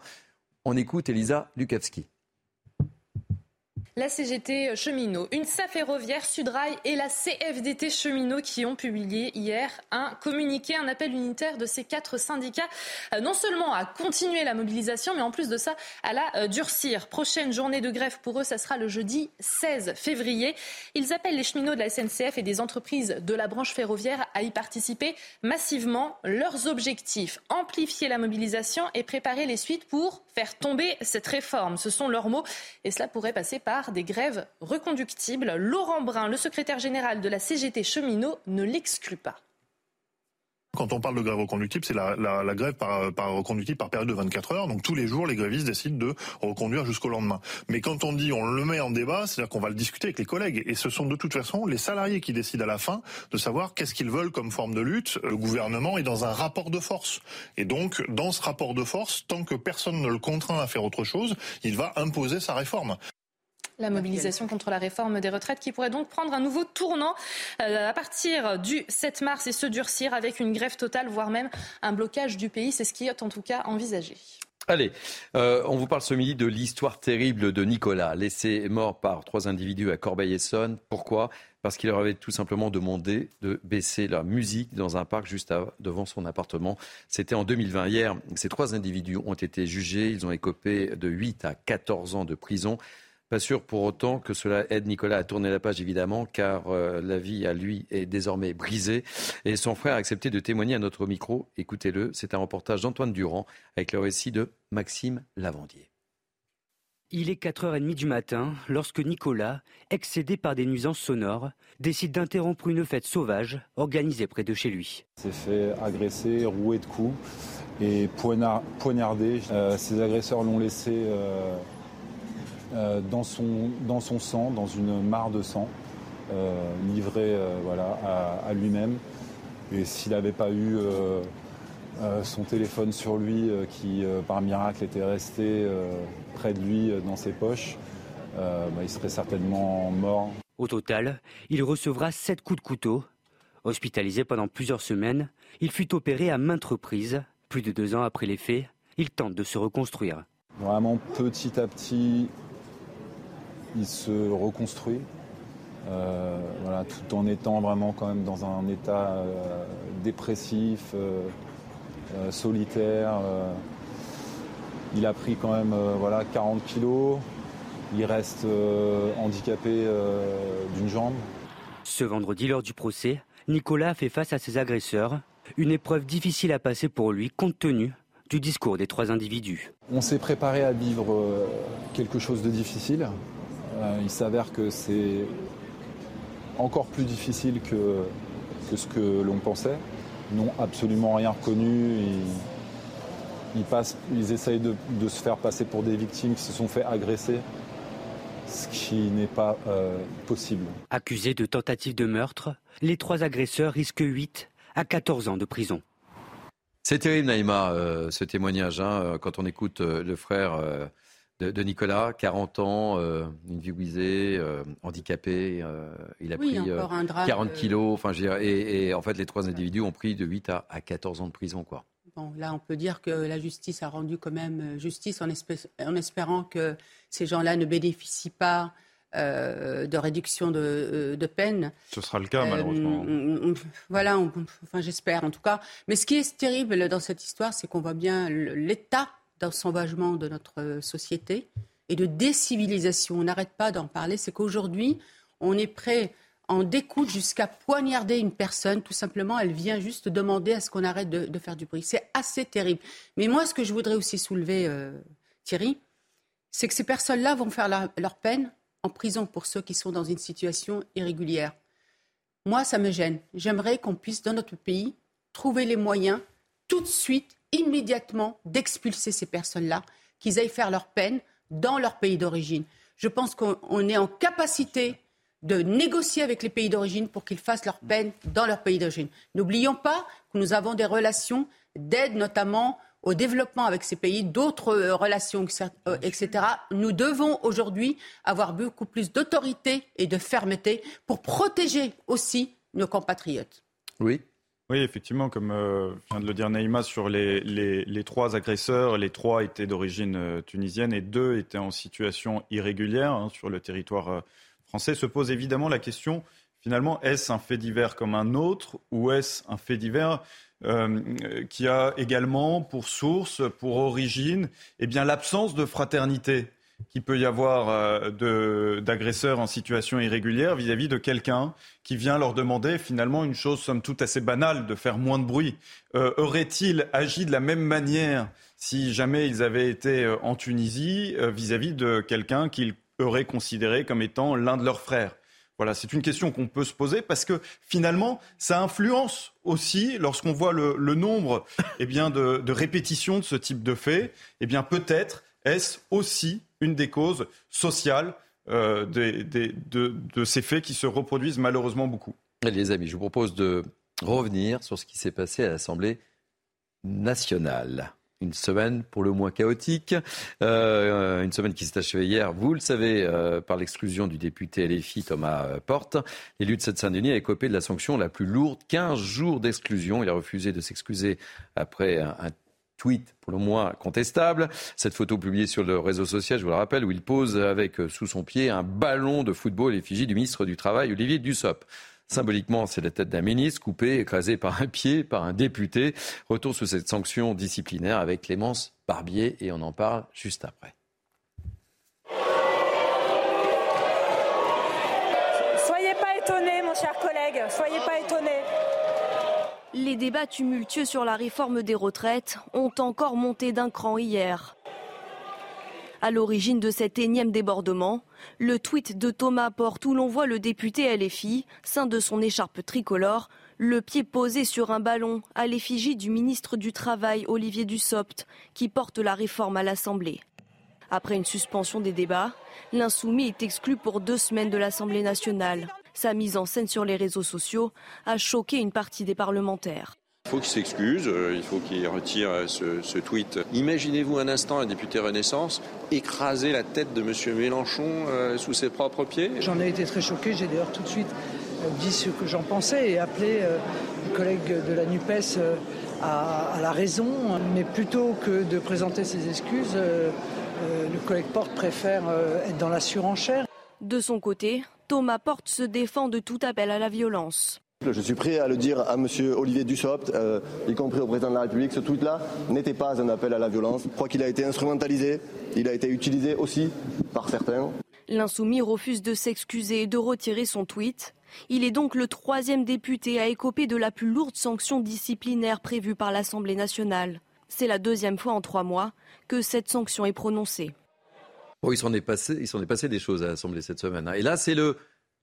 On écoute Elisa Lukavski la CGT cheminot, une SAF ferroviaire, Sudrail et la CFDT cheminot qui ont publié hier un communiqué, un appel unitaire de ces quatre syndicats, euh, non seulement à continuer la mobilisation, mais en plus de ça, à la euh, durcir. Prochaine journée de grève pour eux, ça sera le jeudi 16 février. Ils appellent les cheminots de la SNCF et des entreprises de la branche ferroviaire à y participer massivement. Leurs objectifs, amplifier la mobilisation et préparer les suites pour faire tomber cette réforme. Ce sont leurs mots et cela pourrait passer par des grèves reconductibles. Laurent Brun, le secrétaire général de la CGT cheminot, ne l'exclut pas. Quand on parle de grève reconductible, c'est la, grève par, par reconductible par période de 24 heures. Donc tous les jours, les grévistes décident de reconduire jusqu'au lendemain. Mais quand on dit on le met en débat, c'est-à-dire qu'on va le discuter avec les collègues. Et ce sont de toute façon les salariés qui décident à la fin de savoir qu'est-ce qu'ils veulent comme forme de lutte. Le gouvernement est dans un rapport de force. Et donc, dans ce rapport de force, tant que personne ne le contraint à faire autre chose, il va imposer sa réforme. La mobilisation contre la réforme des retraites qui pourrait donc prendre un nouveau tournant euh, à partir du 7 mars et se durcir avec une grève totale, voire même un blocage du pays. C'est ce qui est en tout cas envisagé. Allez, euh, on vous parle ce midi de l'histoire terrible de Nicolas, laissé mort par trois individus à Corbeil-Essonne. Pourquoi? Parce qu'il leur avait tout simplement demandé de baisser la musique dans un parc juste devant son appartement. C'était en 2020. Hier, ces trois individus ont été jugés. Ils ont écopé de 8 à 14 ans de prison. Pas sûr pour autant que cela aide Nicolas à tourner la page, évidemment, car euh, la vie à lui est désormais brisée. Et son frère a accepté de témoigner à notre micro. Écoutez-le, c'est un reportage d'Antoine Durand avec le récit de Maxime Lavandier. Il est 4h30 du matin lorsque Nicolas, excédé par des nuisances sonores, décide d'interrompre une fête sauvage organisée près de chez lui. Il s'est fait agresser, rouer de coups et poignarder. Euh, ses agresseurs l'ont laissé euh, euh, dans, son, dans son sang, dans une mare de sang, euh, livré euh, voilà, à, lui-même. Et s'il n'avait pas eu son téléphone sur lui, qui par miracle était resté près de lui dans ses poches, bah, il serait certainement mort. Au total, il recevra sept coups de couteau. Hospitalisé pendant plusieurs semaines, il fut opéré à maintes reprises. Plus de deux ans après les faits, il tente de se reconstruire. Vraiment petit à petit, il se reconstruit. Euh, voilà, tout en étant vraiment quand même dans un état euh, dépressif, euh, solitaire. il a pris quand même voilà, 40 kilos. Il reste handicapé d'une jambe. Ce vendredi, lors du procès, Nicolas fait face à ses agresseurs. Une épreuve difficile à passer pour lui compte tenu du discours des trois individus. On s'est préparé à vivre quelque chose de difficile. Euh, il s'avère que c'est encore plus difficile que, ce que l'on pensait. Ils n'ont absolument rien reconnu. Ils, ils, essayent de, se faire passer pour des victimes qui se sont fait agresser, ce qui n'est pas euh, possible. Accusés de tentative de meurtre, les trois agresseurs risquent 8 à 14 ans de prison. C'est terrible, Naïma, euh, ce témoignage. Hein, quand on écoute le frère de, Nicolas, 40 ans, euh, une vie brisée, euh, handicapé. Euh, il a pris 40 kilos. Enfin, et, et, en fait, les trois individus ont pris de 8 à, à 14 ans de prison. Quoi. Bon, là, on peut dire que la justice a rendu quand même justice en, en espérant que ces gens-là ne bénéficient pas euh, de réduction de, euh, de, peine. Ce sera le cas, malheureusement. voilà, enfin j'espère en tout cas. Mais ce qui est terrible dans cette histoire, c'est qu'on voit bien l'état d'ensauvagement de notre société et de décivilisation. On n'arrête pas d'en parler. C'est qu'aujourd'hui, on est prêt en découte jusqu'à poignarder une personne. Tout simplement, elle vient juste demander à ce qu'on arrête de, faire du bruit. C'est assez terrible. Mais moi, ce que je voudrais aussi soulever, Thierry, c'est que ces personnes-là vont faire leur peine en prison pour ceux qui sont dans une situation irrégulière. Moi, ça me gêne. J'aimerais qu'on puisse, dans notre pays, trouver les moyens tout de suite, immédiatement, d'expulser ces personnes-là, qu'ils aillent faire leur peine dans leur pays d'origine. Je pense qu'on est en capacité de négocier avec les pays d'origine pour qu'ils fassent leur peine dans leur pays d'origine. N'oublions pas que nous avons des relations d'aide, notamment au développement avec ces pays, d'autres euh, relations, etc. Euh, Nous devons aujourd'hui avoir beaucoup plus d'autorité et de fermeté pour protéger aussi nos compatriotes. Oui. Oui, effectivement, comme euh, vient de le dire Naïma, sur les, trois agresseurs, les trois étaient d'origine tunisienne et deux étaient en situation irrégulière hein, sur le territoire français. Se pose évidemment la question, finalement, est-ce un fait divers comme un autre ou est-ce un fait divers euh, qui a également pour source, pour origine, eh bien l'absence de fraternité qu'il peut y avoir euh, d'agresseurs en situation irrégulière vis-à-vis de quelqu'un qui vient leur demander finalement une chose somme toute assez banale, de faire moins de bruit. Euh, Auraient-ils agi de la même manière si jamais ils avaient été en Tunisie vis-à-vis de quelqu'un qu'ils auraient considéré comme étant l'un de leurs frères? Voilà, c'est une question qu'on peut se poser parce que finalement, ça influence aussi lorsqu'on voit le, nombre eh bien, de, répétitions de ce type de faits. Eh bien, peut-être est-ce aussi une des causes sociales euh, de, ces faits qui se reproduisent malheureusement beaucoup. Les amis, je vous propose de revenir sur ce qui s'est passé à l'Assemblée nationale une semaine pour le moins chaotique. Euh, une semaine qui s'est achevée hier, vous le savez, euh, par l'exclusion du député LFI Thomas Porte. L'élu de cette Saint-Denis a écopé de la sanction la plus lourde, 15 jours d'exclusion. Il a refusé de s'excuser après un tweet pour le moins contestable. Cette photo publiée sur le réseau social, je vous le rappelle, où il pose avec sous son pied un ballon de football effigie du ministre du Travail, Olivier Dussopt. Symboliquement, c'est la tête d'un ministre coupé, écrasé par un pied, par un député. Retour sur cette sanction disciplinaire avec Clémence Barbier et on en parle juste après. Soyez pas étonnés, mon cher collègue, soyez pas étonnés. Les débats tumultueux sur la réforme des retraites ont encore monté d'un cran hier. À l'origine de cet énième débordement, le tweet de Thomas Porte où l'on voit le député LFI, sein de son écharpe tricolore, le pied posé sur un ballon à l'effigie du ministre du Travail Olivier Dussopt qui porte la réforme à l'Assemblée. Après une suspension des débats, l'insoumis est exclu pour deux semaines de l'Assemblée nationale. Sa mise en scène sur les réseaux sociaux a choqué une partie des parlementaires. Il faut qu'il s'excuse, euh, il faut qu'il retire euh, ce, tweet. Imaginez-vous un instant un député Renaissance écraser la tête de M. Mélenchon euh, sous ses propres pieds J'en ai été très choqué, j'ai d'ailleurs tout de suite dit ce que j'en pensais et appelé les collègues de la NUPES à, la raison. Mais plutôt que de présenter ses excuses, le collègue Porte préfère être dans la surenchère. De son côté, Thomas Porte se défend de tout appel à la violence. Je suis prêt à le dire à M. Olivier Dussopt, euh, y compris au président de la République, ce tweet-là n'était pas un appel à la violence. Je crois qu'il a été instrumentalisé, il a été utilisé aussi par certains. L'insoumis refuse de s'excuser et de retirer son tweet. Il est donc le troisième député à écoper de la plus lourde sanction disciplinaire prévue par l'Assemblée nationale. C'est la deuxième fois en trois mois que cette sanction est prononcée. Bon, il s'en est passé, est passé des choses à l'Assemblée cette semaine. Hein. Et là, c'est le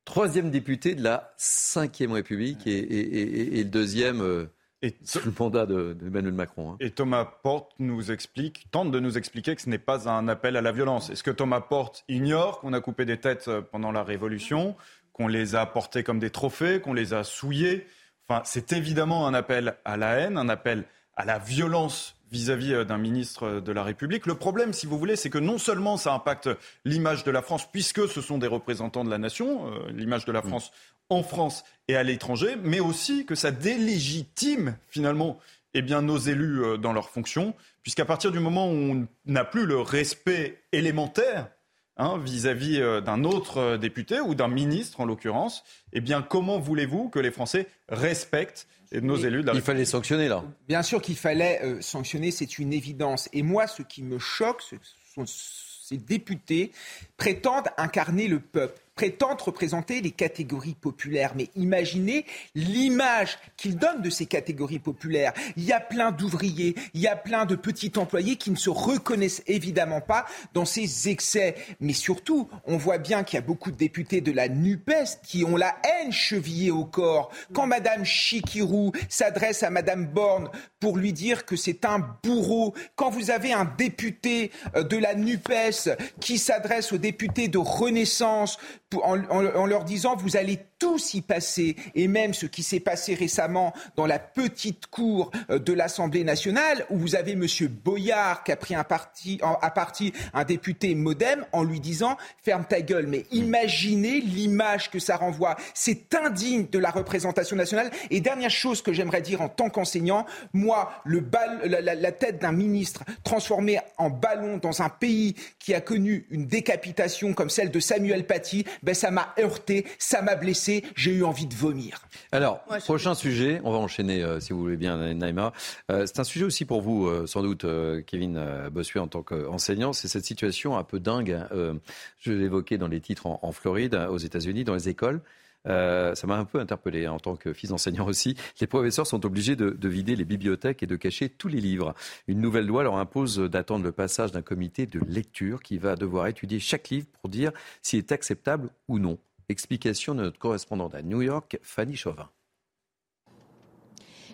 troisième député de la Ve République et, le deuxième euh, et le mandat d'Emmanuel Macron. Hein. Et Thomas Porte nous explique, tente de nous expliquer que ce n'est pas un appel à la violence. Est-ce que Thomas Porte ignore qu'on a coupé des têtes euh, pendant la Révolution, qu'on les a portées comme des trophées, qu'on les a souillées? Enfin, c'est évidemment un appel à la haine, un appel à la violence vis-à-vis euh, d'un ministre de la République. Le problème, si vous voulez, c'est que non seulement ça impacte l'image de la France, puisque ce sont des représentants de la nation, euh, l'image de la mm. France en France et à l'étranger, mais aussi que ça délégitime finalement eh bien, nos élus euh, dans leurs fonctions, puisqu'à partir du moment où on n'a plus le respect élémentaire hein, vis-à-vis euh, d'un autre euh, député ou d'un ministre en l'occurrence, eh bien comment voulez-vous que les Français respectent nos élus de la Il fallait sanctionner là. Bien sûr qu'il fallait euh, sanctionner, c'est une évidence. Et moi, ce qui me choque, ce sont ces députés prétendent incarner le peuple prétendent représenter les catégories populaires. Mais imaginez l'image qu'ils donnent de ces catégories populaires. Il y a plein d'ouvriers, il y a plein de petits employés qui ne se reconnaissent évidemment pas dans ces excès. Mais surtout, on voit bien qu'il y a beaucoup de députés de la NUPES qui ont la haine chevillée au corps. Quand Madame Chikirou s'adresse à Madame Borne pour lui dire que c'est un bourreau, quand vous avez un député euh, de la NUPES qui s'adresse aux députés de Renaissance en, leur disant vous allez tous y passer, et même ce qui s'est passé récemment dans la petite cour euh, de l'Assemblée nationale, où vous avez M. Boyard qui a pris un parti, à partie un député modem en lui disant ferme ta gueule. Mais imaginez l'image que ça renvoie. C'est indigne de la représentation nationale. Et dernière chose que j'aimerais dire en tant qu'enseignant, moi, le bal, la, la tête d'un ministre transformé en ballon dans un pays qui a connu une décapitation comme celle de Samuel Paty, ben ça m'a heurté, ça m'a blessé, j'ai eu envie de vomir. Alors, prochain sujet, on va enchaîner euh, si vous voulez bien, Naïma. Euh, c'est un sujet aussi pour vous, euh, sans doute, Kevin Bossuet, en tant qu'enseignant. C'est cette situation un peu dingue, hein, je l'évoquais dans les titres en, Floride, aux États-Unis, dans les écoles. Ça m'a un peu interpellé hein, en tant que fils d'enseignant aussi. Les professeurs sont obligés de, de, vider les bibliothèques et de cacher tous les livres. Une nouvelle loi leur impose d'attendre le passage d'un comité de lecture qui va devoir étudier chaque livre pour dire s'il est acceptable ou non. Explication de notre correspondante à New York, Fanny Chauvin.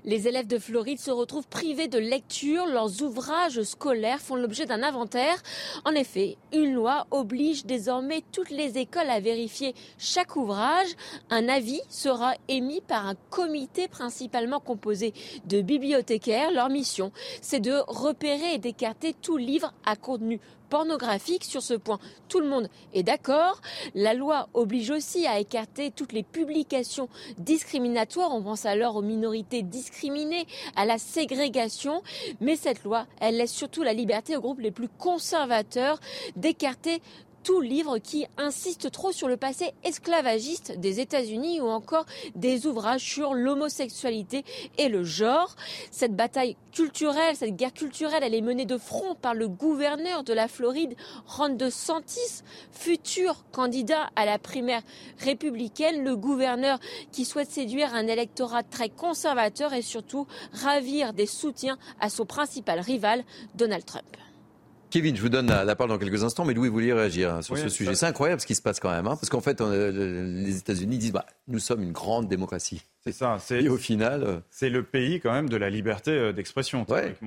Les élèves de Floride se retrouvent privés de lecture. Leurs ouvrages scolaires font l'objet d'un inventaire. En effet, une loi oblige désormais toutes les écoles à vérifier chaque ouvrage. Un avis sera émis par un comité principalement composé de bibliothécaires. Leur mission, c'est de repérer et d'écarter tout livre à contenu pornographique. Sur ce point, tout le monde est d'accord. La loi oblige aussi à écarter toutes les publications discriminatoires. On pense alors aux minorités discriminées, à la ségrégation. Mais cette loi, elle laisse surtout la liberté aux groupes les plus conservateurs d'écarter tout livre qui insiste trop sur le passé esclavagiste des États-Unis ou encore des ouvrages sur l'homosexualité et le genre. Cette bataille culturelle, cette guerre culturelle, elle est menée de front par le gouverneur de la Floride, Ron DeSantis, futur candidat à la primaire républicaine, le gouverneur qui souhaite séduire un électorat très conservateur et surtout ravir des soutiens à son principal rival, Donald Trump. Kevin, je vous donne la, parole dans quelques instants, mais Louis voulait réagir hein, sur ce sujet? C'est incroyable ce qui se passe quand même, hein, parce qu'en fait, les États-Unis disent bah, nous sommes une grande démocratie. C'est ça. Et au final, euh, c'est le pays quand même de la liberté euh, d'expression,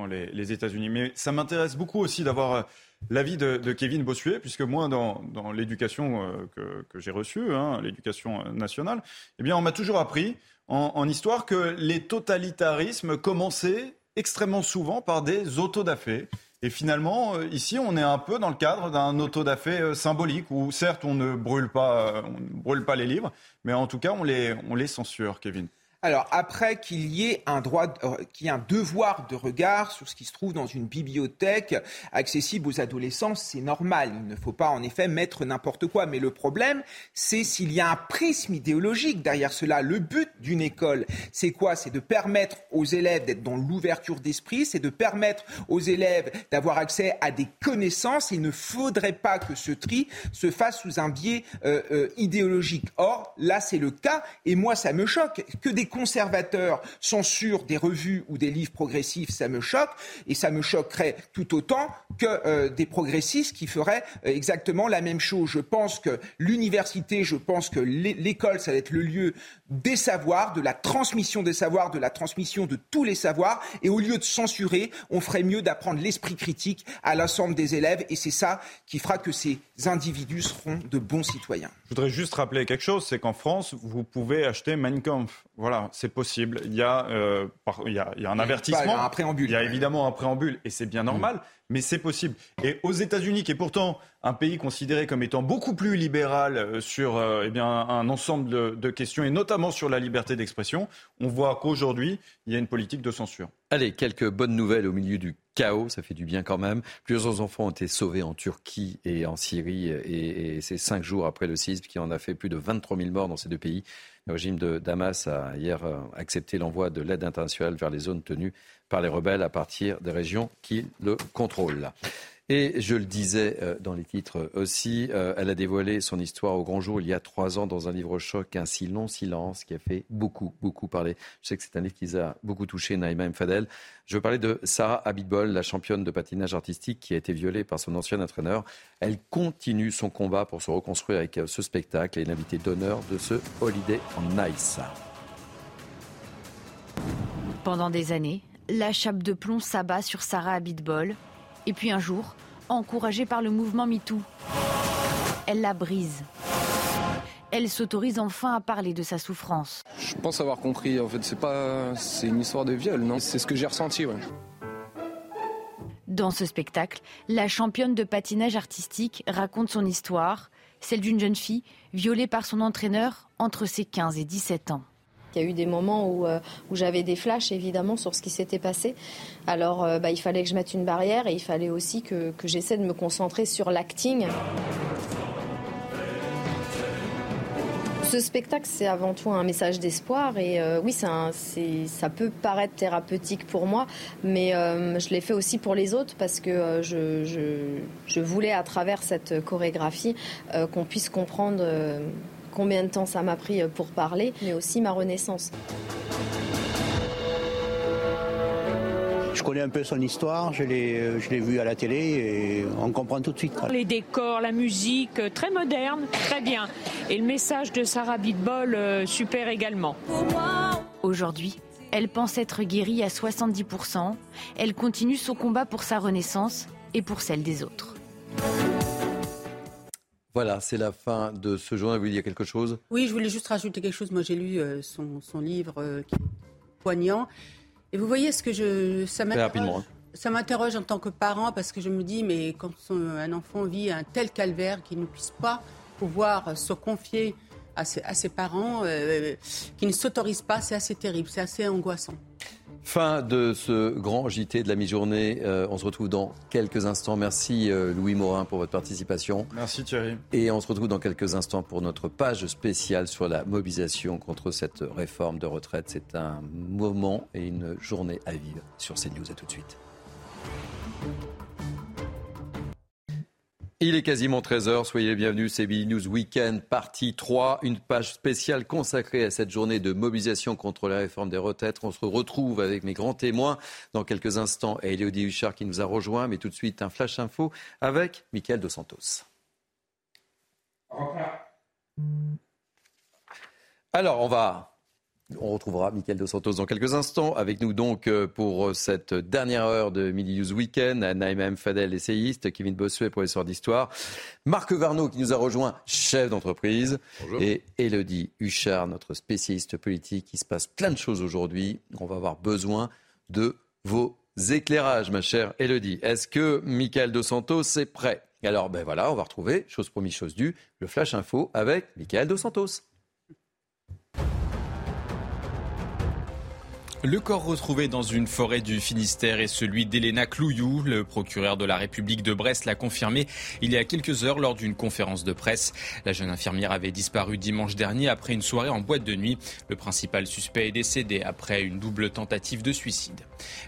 les, les États-Unis. Mais ça m'intéresse beaucoup aussi d'avoir euh, l'avis de, Kevin Bossuet, puisque moi, dans, l'éducation que, j'ai reçue, hein, l'éducation nationale, eh bien, on m'a toujours appris en, en histoire que les totalitarismes commençaient extrêmement souvent par des autodafés et finalement, euh, ici, on est un peu dans le cadre d'un autodafé euh, symbolique où, certes, on ne brûle pas, euh, on ne brûle pas les livres, mais en tout cas, on les, on les censure, Kevin. Alors après qu'il y ait un droit, euh, qu'il y ait un devoir de regard sur ce qui se trouve dans une bibliothèque accessible aux adolescents, c'est normal. Il ne faut pas en effet mettre n'importe quoi. Mais le problème, c'est s'il y a un prisme idéologique derrière cela. Le but d'une école, c'est quoi? C'est de permettre aux élèves d'être dans l'ouverture d'esprit, c'est de permettre aux élèves d'avoir accès à des connaissances. Il ne faudrait pas que ce tri se fasse sous un biais euh, euh, idéologique. Or, là, c'est le cas. Et moi, ça me choque que des conservateurs censurent des revues ou des livres progressifs, ça me choque, et ça me choquerait tout autant que euh, des progressistes qui feraient euh, exactement la même chose. Je pense que l'université, je pense que l'école, ça va être le lieu des savoirs, de la transmission des savoirs, de la transmission de tous les savoirs, et au lieu de censurer, on ferait mieux d'apprendre l'esprit critique à l'ensemble des élèves, et c'est ça qui fera que ces individus seront de bons citoyens. Je voudrais juste rappeler quelque chose, c'est qu'en France, vous pouvez acheter Mein Kampf. Voilà, c'est possible. Il y, a, euh, il, y a, il y a un avertissement. un préambule. Il y a évidemment un préambule, et c'est bien normal. Mais c'est possible. Et aux États-Unis, qui est pourtant un pays considéré comme étant beaucoup plus libéral euh, sur euh, eh un ensemble de, questions, et notamment sur la liberté d'expression, on voit qu'aujourd'hui, il y a une politique de censure. Allez, quelques bonnes nouvelles au milieu du chaos, ça fait du bien quand même. Plusieurs enfants ont été sauvés en Turquie et en Syrie, et, et c'est cinq jours après le séisme qui en a fait plus de 23 000 morts dans ces deux pays. Le régime de Damas a hier euh, accepté l'envoi de l'aide internationale vers les zones tenues par les rebelles à partir des régions qui le contrôlent. Et je le disais euh, dans les titres aussi, euh, elle a dévoilé son histoire au grand jour il y a trois ans dans un livre choc, Un si long silence, qui a fait beaucoup, beaucoup parler. Je sais que c'est un livre qui a beaucoup touché, Naïma Mfadel. Je veux parler de Sarah Abitbol, la championne de patinage artistique qui a été violée par son ancien entraîneur. Elle continue son combat pour se reconstruire avec euh, ce spectacle et une invitée d'honneur de ce Holiday on Nice. Pendant des années, la chape de plomb s'abat sur Sarah Abitbol. Et puis un jour, encouragée par le mouvement MeToo, elle la brise. Elle s'autorise enfin à parler de sa souffrance. Je pense avoir compris. En fait, c'est pas, c'est une histoire de viol, non? C'est ce que j'ai ressenti. Ouais. Dans ce spectacle, la championne de patinage artistique raconte son histoire, celle d'une jeune fille violée par son entraîneur entre ses 15 et 17 ans. Il y a eu des moments où, euh, où j'avais des flashs, évidemment, sur ce qui s'était passé. Alors, euh, bah, il fallait que je mette une barrière et il fallait aussi que, j'essaie de me concentrer sur l'acting. Ce spectacle, c'est avant tout un message d'espoir. Et euh, oui, un, ça peut paraître thérapeutique pour moi, mais je l'ai fait aussi pour les autres parce que je, voulais, à travers cette chorégraphie, qu'on puisse comprendre combien de temps ça m'a pris pour parler, mais aussi ma renaissance. Je connais un peu son histoire, je l'ai, je l'ai vu à la télé et on comprend tout de suite. Les décors, la musique, très moderne, très bien. Et le message de Sarah Bitbol, super également. Aujourd'hui, elle pense être guérie à 70%. Elle continue son combat pour sa renaissance et pour celle des autres. Voilà, c'est la fin de ce journal. Vous voulez dire quelque chose? Oui, je voulais juste rajouter quelque chose. Moi, j'ai lu euh, son, son, livre euh, qui est poignant. Et vous voyez ce que je. Ça m'interroge, ça m'interroge en tant que parent parce que je me dis, mais quand un enfant vit un tel calvaire qu'il ne puisse pas pouvoir se confier à ses, à ses parents, euh, qui ne s'autorisent pas, c'est assez terrible, c'est assez angoissant. Fin de ce grand JT de la mi-journée. Euh, on se retrouve dans quelques instants. Merci euh, Louis Morin pour votre participation. Merci Thierry. Et on se retrouve dans quelques instants pour notre page spéciale sur la mobilisation contre cette réforme de retraite. C'est un moment et une journée à vivre sur CNews. À tout de suite. Il est quasiment 13h, soyez les bienvenus, c'est News Weekend, partie 3, une page spéciale consacrée à cette journée de mobilisation contre la réforme des retraites. On se retrouve avec mes grands témoins. Dans quelques instants et Elodie Huchard qui nous a rejoint, mais tout de suite un flash info avec Michael Dos Santos. Alors, on va on retrouvera Mickaël Dos Santos dans quelques instants. Avec nous donc pour cette dernière heure de Midi News Weekend, Naïma M. Fadel, essayiste, Kevin Bossuet, professeur d'histoire, Marc Varnaud qui nous a rejoint, chef d'entreprise, et Elodie Huchard, notre spécialiste politique. Il se passe plein de choses aujourd'hui. On va avoir besoin de vos éclairages, ma chère Elodie. Est-ce que Mickaël Dos Santos est prêt? Alors, ben voilà, on va retrouver, chose promise, chose due, le Flash Info avec Mickaël Dos Santos. Le corps retrouvé dans une forêt du Finistère est celui d'Elena Clouillou. Le procureur de la République de Brest l'a confirmé il y a quelques heures lors d'une conférence de presse. La jeune infirmière avait disparu dimanche dernier après une soirée en boîte de nuit. Le principal suspect est décédé après une double tentative de suicide.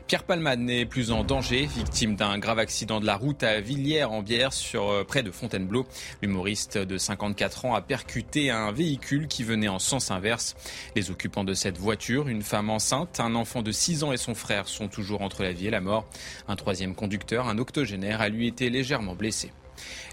Pierre Palmade n'est plus en danger, victime d'un grave accident de la route à Villiers en Bière sur près de Fontainebleau. L'humoriste de 54 ans a percuté un véhicule qui venait en sens inverse. Les occupants de cette voiture, une femme enceinte, un enfant de 6 ans et son frère sont toujours entre la vie et la mort. Un troisième conducteur, un octogénaire, a lui été légèrement blessé.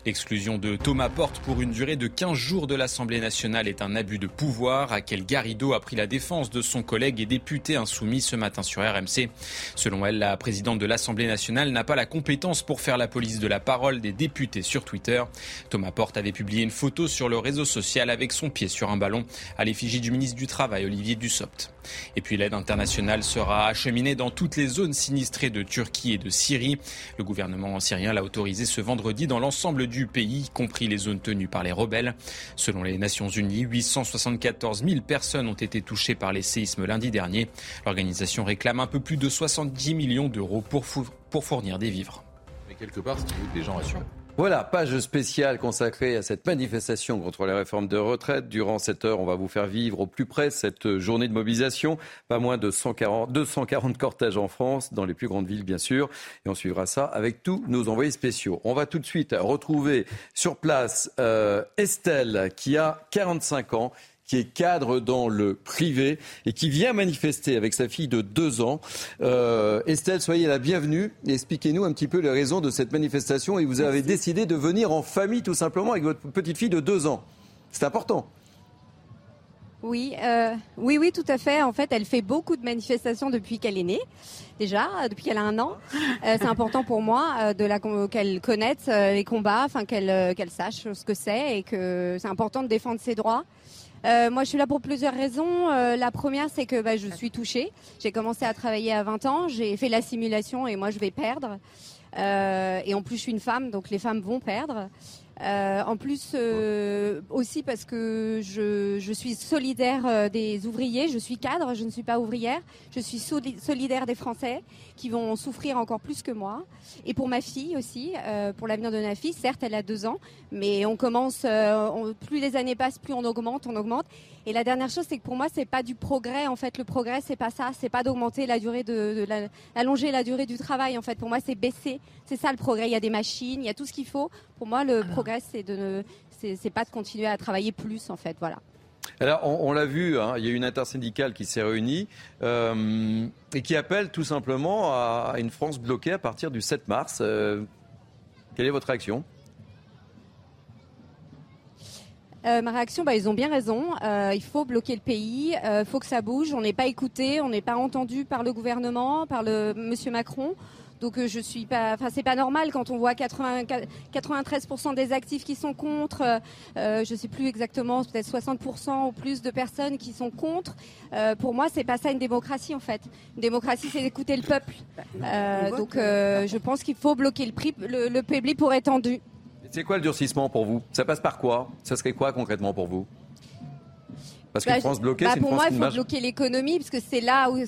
L'exclusion de Thomas Porte pour une durée de 15 jours de l'Assemblée nationale est un abus de pouvoir. Raquel Garrido a pris la défense de son collègue et député insoumis ce matin sur RMC. Selon elle, la présidente de l'Assemblée nationale n'a pas la compétence pour faire la police de la parole des députés sur Twitter. Thomas Porte avait publié une photo sur le réseau social avec son pied sur un ballon à l'effigie du ministre du Travail, Olivier Dussopt. Et puis l'aide internationale sera acheminée dans toutes les zones sinistrées de Turquie et de Syrie. Le gouvernement syrien l'a autorisé ce vendredi dans l'ensemble du pays, y compris les zones tenues par les rebelles. Selon les Nations Unies, 874 000 personnes ont été touchées par les séismes lundi dernier. L'organisation réclame un peu plus de 70 millions d'euros pour, fournir des vivres. Mais quelque part, des gens assurent. Voilà, page spéciale consacrée à cette manifestation contre les réformes de retraite. Durant cette heure, on va vous faire vivre au plus près cette journée de mobilisation. Pas moins de 140, 240 cortèges en France, dans les plus grandes villes bien sûr. Et on suivra ça avec tous nos envoyés spéciaux. On va tout de suite retrouver sur place euh, Estelle qui a 45 ans qui est cadre dans le privé et qui vient manifester avec sa fille de deux ans. Euh, Estelle, soyez la bienvenue. Expliquez-nous un petit peu les raisons de cette manifestation et vous avez décidé de venir en famille tout simplement avec votre petite fille de deux ans. C'est important. Oui, euh, oui, oui, tout à fait. En fait, elle fait beaucoup de manifestations depuis qu'elle est née, déjà, depuis qu'elle a un an. Euh, c'est important pour moi de la qu'elle connaisse les combats, enfin qu'elle qu'elle sache ce que c'est et que c'est important de défendre ses droits. Euh, moi, je suis là pour plusieurs raisons. Euh, la première, c'est que bah, je suis touchée. J'ai commencé à travailler à 20 ans. J'ai fait la simulation et moi, je vais perdre. Euh, et en plus, je suis une femme, donc les femmes vont perdre. Euh, en plus, euh, aussi parce que je, je suis solidaire euh, des ouvriers, je suis cadre, je ne suis pas ouvrière, je suis solidaire des Français qui vont souffrir encore plus que moi. Et pour ma fille aussi, euh, pour l'avenir de ma fille, certes, elle a deux ans, mais on commence, plus les années passent, plus on augmente, on augmente. Et la dernière chose, c'est que pour moi, c'est pas du progrès. En fait, le progrès, c'est pas ça. C'est pas d'augmenter la durée de, de la, allonger la durée du travail. En fait, pour moi, c'est baisser. C'est ça le progrès. Il y a des machines, il y a tout ce qu'il faut. Pour moi, le progrès, c'est de ne, c'est pas de continuer à travailler plus. En fait, voilà. Alors, on, l'a vu, hein, il y a une intersyndicale qui s'est réunie euh, et qui appelle tout simplement à une France bloquée à partir du 7 mars. Euh, quelle est votre réaction? Euh, ma réaction, bah, ils ont bien raison. Euh, il faut bloquer le pays, il euh, faut que ça bouge. On n'est pas écouté, on n'est pas entendu par le gouvernement, par le Monsieur Macron. Donc je suis pas, enfin c'est pas normal quand on voit 80, 93% des actifs qui sont contre, euh, je sais plus exactement, peut-être 60% ou plus de personnes qui sont contre. Euh, pour moi, c'est pas ça une démocratie en fait. Une démocratie, c'est d'écouter le peuple. donc je pense qu'il faut bloquer le prix, le, le public pour étendu. C'est quoi le durcissement pour vous? Ça passe par quoi? Ça serait quoi concrètement pour vous? Parce que bah, France bloquée, bah, c'est une Pour France moi, il faut bloquer l'économie, parce que c'est là où... Oui,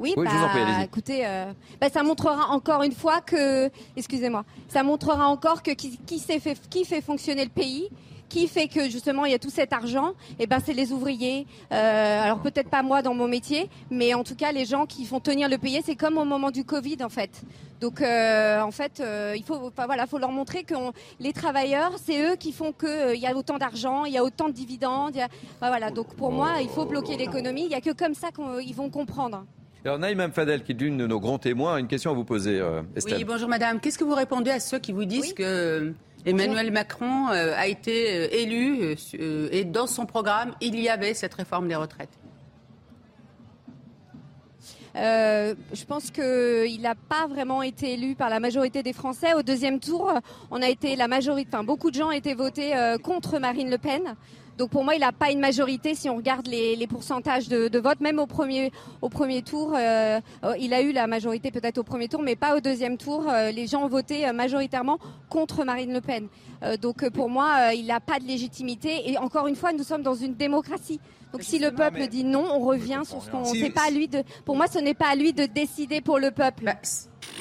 Oui, je bah, vous en prie, allez-y. écoutez, euh, bah, ça montrera encore une fois que, excusez-moi, ça montrera encore que qui, fait, qui fait fonctionner le pays, qui fait que justement il y a tout cet argent, et ben c'est les ouvriers. Euh, alors peut-être pas moi dans mon métier, mais en tout cas les gens qui font tenir le pays, c'est comme au moment du Covid en fait. Donc euh, en fait, euh, il faut, voilà, faut leur montrer que les travailleurs, c'est eux qui font que il y a autant d'argent, il y a autant de dividendes. voilà. Donc pour moi, il faut bloquer l'économie. Il y a que comme ça qu'ils vont comprendre. Alors Naïm Fadel, qui est l'une de nos grands témoins, a une question à vous poser, euh, Estelle. Oui, bonjour madame. Qu'est-ce que vous répondez à ceux qui vous disent que Emmanuel Macron euh, a été euh, élu euh, euh, et dans son programme, il y avait cette réforme des retraites? Euh, je pense qu'il n'a pas vraiment été élu par la majorité des Français. Au deuxième tour, on a été la majorité, enfin beaucoup de gens ont été votés euh, contre Marine Le Pen. Donc pour moi, il n'a pas une majorité si on regarde les, les pourcentages de, de vote. Même au premier, au premier tour, euh, euh, il a eu la majorité peut-être au premier tour, mais pas au deuxième tour. Euh, les gens ont voté majoritairement contre Marine Le Pen. Euh, donc pour moi, euh, il n'a pas de légitimité. Et encore une fois, nous sommes dans une démocratie. Donc si le peuple dit non, on revient sur ce qu'on. Si- pas à lui de. Pour moi, ce n'est pas à lui de décider pour le peuple.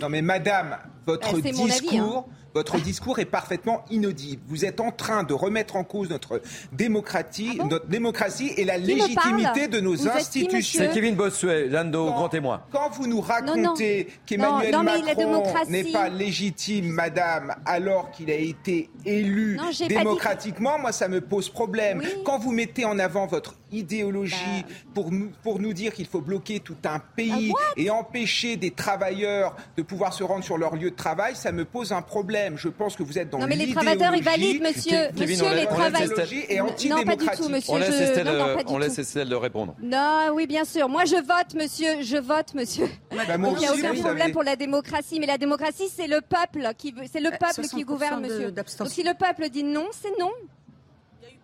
Non mais madame, votre Euh, mon avis, discours, votre discours est parfaitement inaudible. Vous êtes en train de remettre en cause notre démocratie, notre démocratie et la Ah Qui légitimité de nos Vous institutions. C'est Kevin Bossuet, l'un de nos grands témoins. Quand vous nous racontez qu'Emmanuel Macron n'est pas légitime, madame, alors qu'il a été élu Non, démocratiquement, moi ça me pose problème. Quand vous mettez en avant votre idéologie Bah. pour, nous, pour nous dire qu'il faut bloquer tout un Ah, pays et empêcher des travailleurs de pouvoir se rendre sur leur lieu de travail, ça me pose un problème. Je pense que vous êtes dans Non, mais les travailleurs, ils valident, monsieur. Kevin, Monsieur, on les travailleurs. Non, pas du antidémocratique. tout, monsieur. On laisse je- Estelle, non, non, euh, on laisse. Estelle répondre. Non, oui, bien sûr. Moi, je vote, monsieur. Je vote, monsieur. Bah, moi il n'y a aucun problème avez- pour la démocratie. Mais la démocratie, c'est le peuple qui veut, c'est le Euh, peuple 60% qui gouverne, de- monsieur. Donc, si le peuple dit non, c'est non.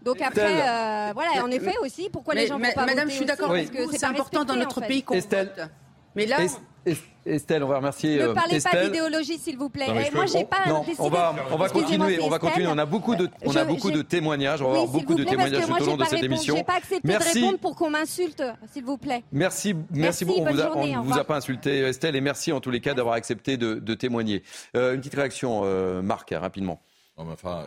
Donc après, euh, voilà, en effet aussi, pourquoi les gens vont pas Madame, voter je suis d'accord Parce que c'est important dans notre en fait. pays qu'on vote. Mais là, Est- Estelle, on va remercier Ne euh, parlez pas Estelle. d'idéologie, s'il vous plaît. Non, Eh, je moi, j'ai pas non, on va, on va continuer, on va continuer. On a beaucoup de, on a Je- beaucoup de témoignages. On va Oui, avoir beaucoup de témoignages moi, tout au long de pas cette émission. Pas accepté Merci. de répondre pour qu'on m'insulte, s'il vous plaît. Merci, merci, Merci, beaucoup. On bonne vous a- journée, on au ne vous a pas insulté, Estelle, et merci en tous les cas d'avoir accepté de, de témoigner. Euh, une petite réaction, euh, Marc, rapidement. Non, mais enfin,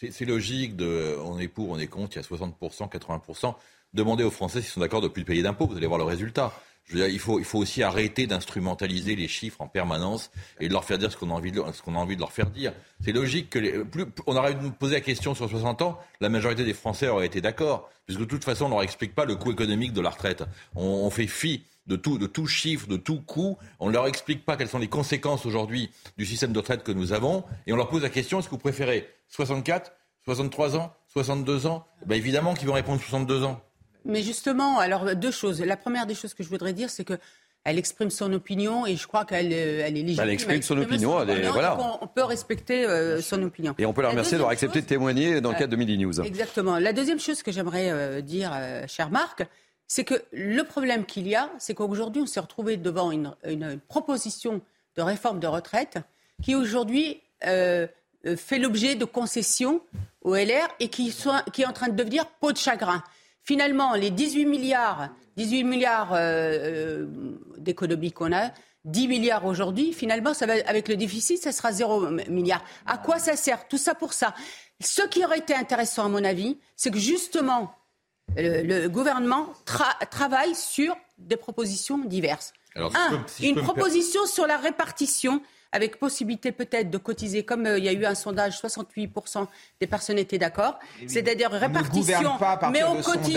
c'est- logique de, on est pour, on est contre, il y a 60%, 80%. Demandez aux Français s'ils sont d'accord de ne plus payer d'impôts, vous allez voir le résultat. Je veux dire, il faut, il faut aussi arrêter d'instrumentaliser les chiffres en permanence et de leur faire dire ce qu'on a envie de, a envie de leur faire dire. C'est logique que les, plus, on aurait poser la question sur 60 ans, la majorité des Français auraient été d'accord, puisque de toute façon, on leur explique pas le coût économique de la retraite. On, on fait fi de tout, de tout chiffre, de tout coût. On ne leur explique pas quelles sont les conséquences aujourd'hui du système de retraite que nous avons, et on leur pose la question est-ce que vous préférez 64, 63 ans, 62 ans? Ben Évidemment qu'ils vont répondre 62 ans. Mais justement, alors deux choses. La première des choses que je voudrais dire, c'est que elle exprime son opinion et je crois qu'elle euh, elle est légitime. Elle exprime son opinion, elle est- voilà. On, peut respecter euh, son opinion. Et on peut la remercier d'avoir accepté de témoigner dans le cadre de Midi News. Exactement. La deuxième chose que j'aimerais euh, dire, euh, cher Marc, c'est que le problème qu'il y a, c'est qu'aujourd'hui, on s'est retrouvé devant une, une proposition de réforme de retraite qui aujourd'hui fait l'objet de concessions au LR et qui, soit- qui est en train de devenir peau de chagrin. Finalement, les 18 milliards, 18 milliards euh, euh, d'économies qu'on a, 10 milliards aujourd'hui, finalement, ça va, avec le déficit, ça sera 0 milliard. À quoi ça sert Tout ça pour ça. Ce qui aurait été intéressant, à mon avis, c'est que justement, le, le gouvernement tra- travaille sur des propositions diverses. Alors, si Un, peux- si une proposition sur la répartition avec possibilité peut-être de cotiser, comme euh, il y a eu un sondage, 68% des personnes étaient d'accord. C'est-à-dire répartition, pas mais on cotise.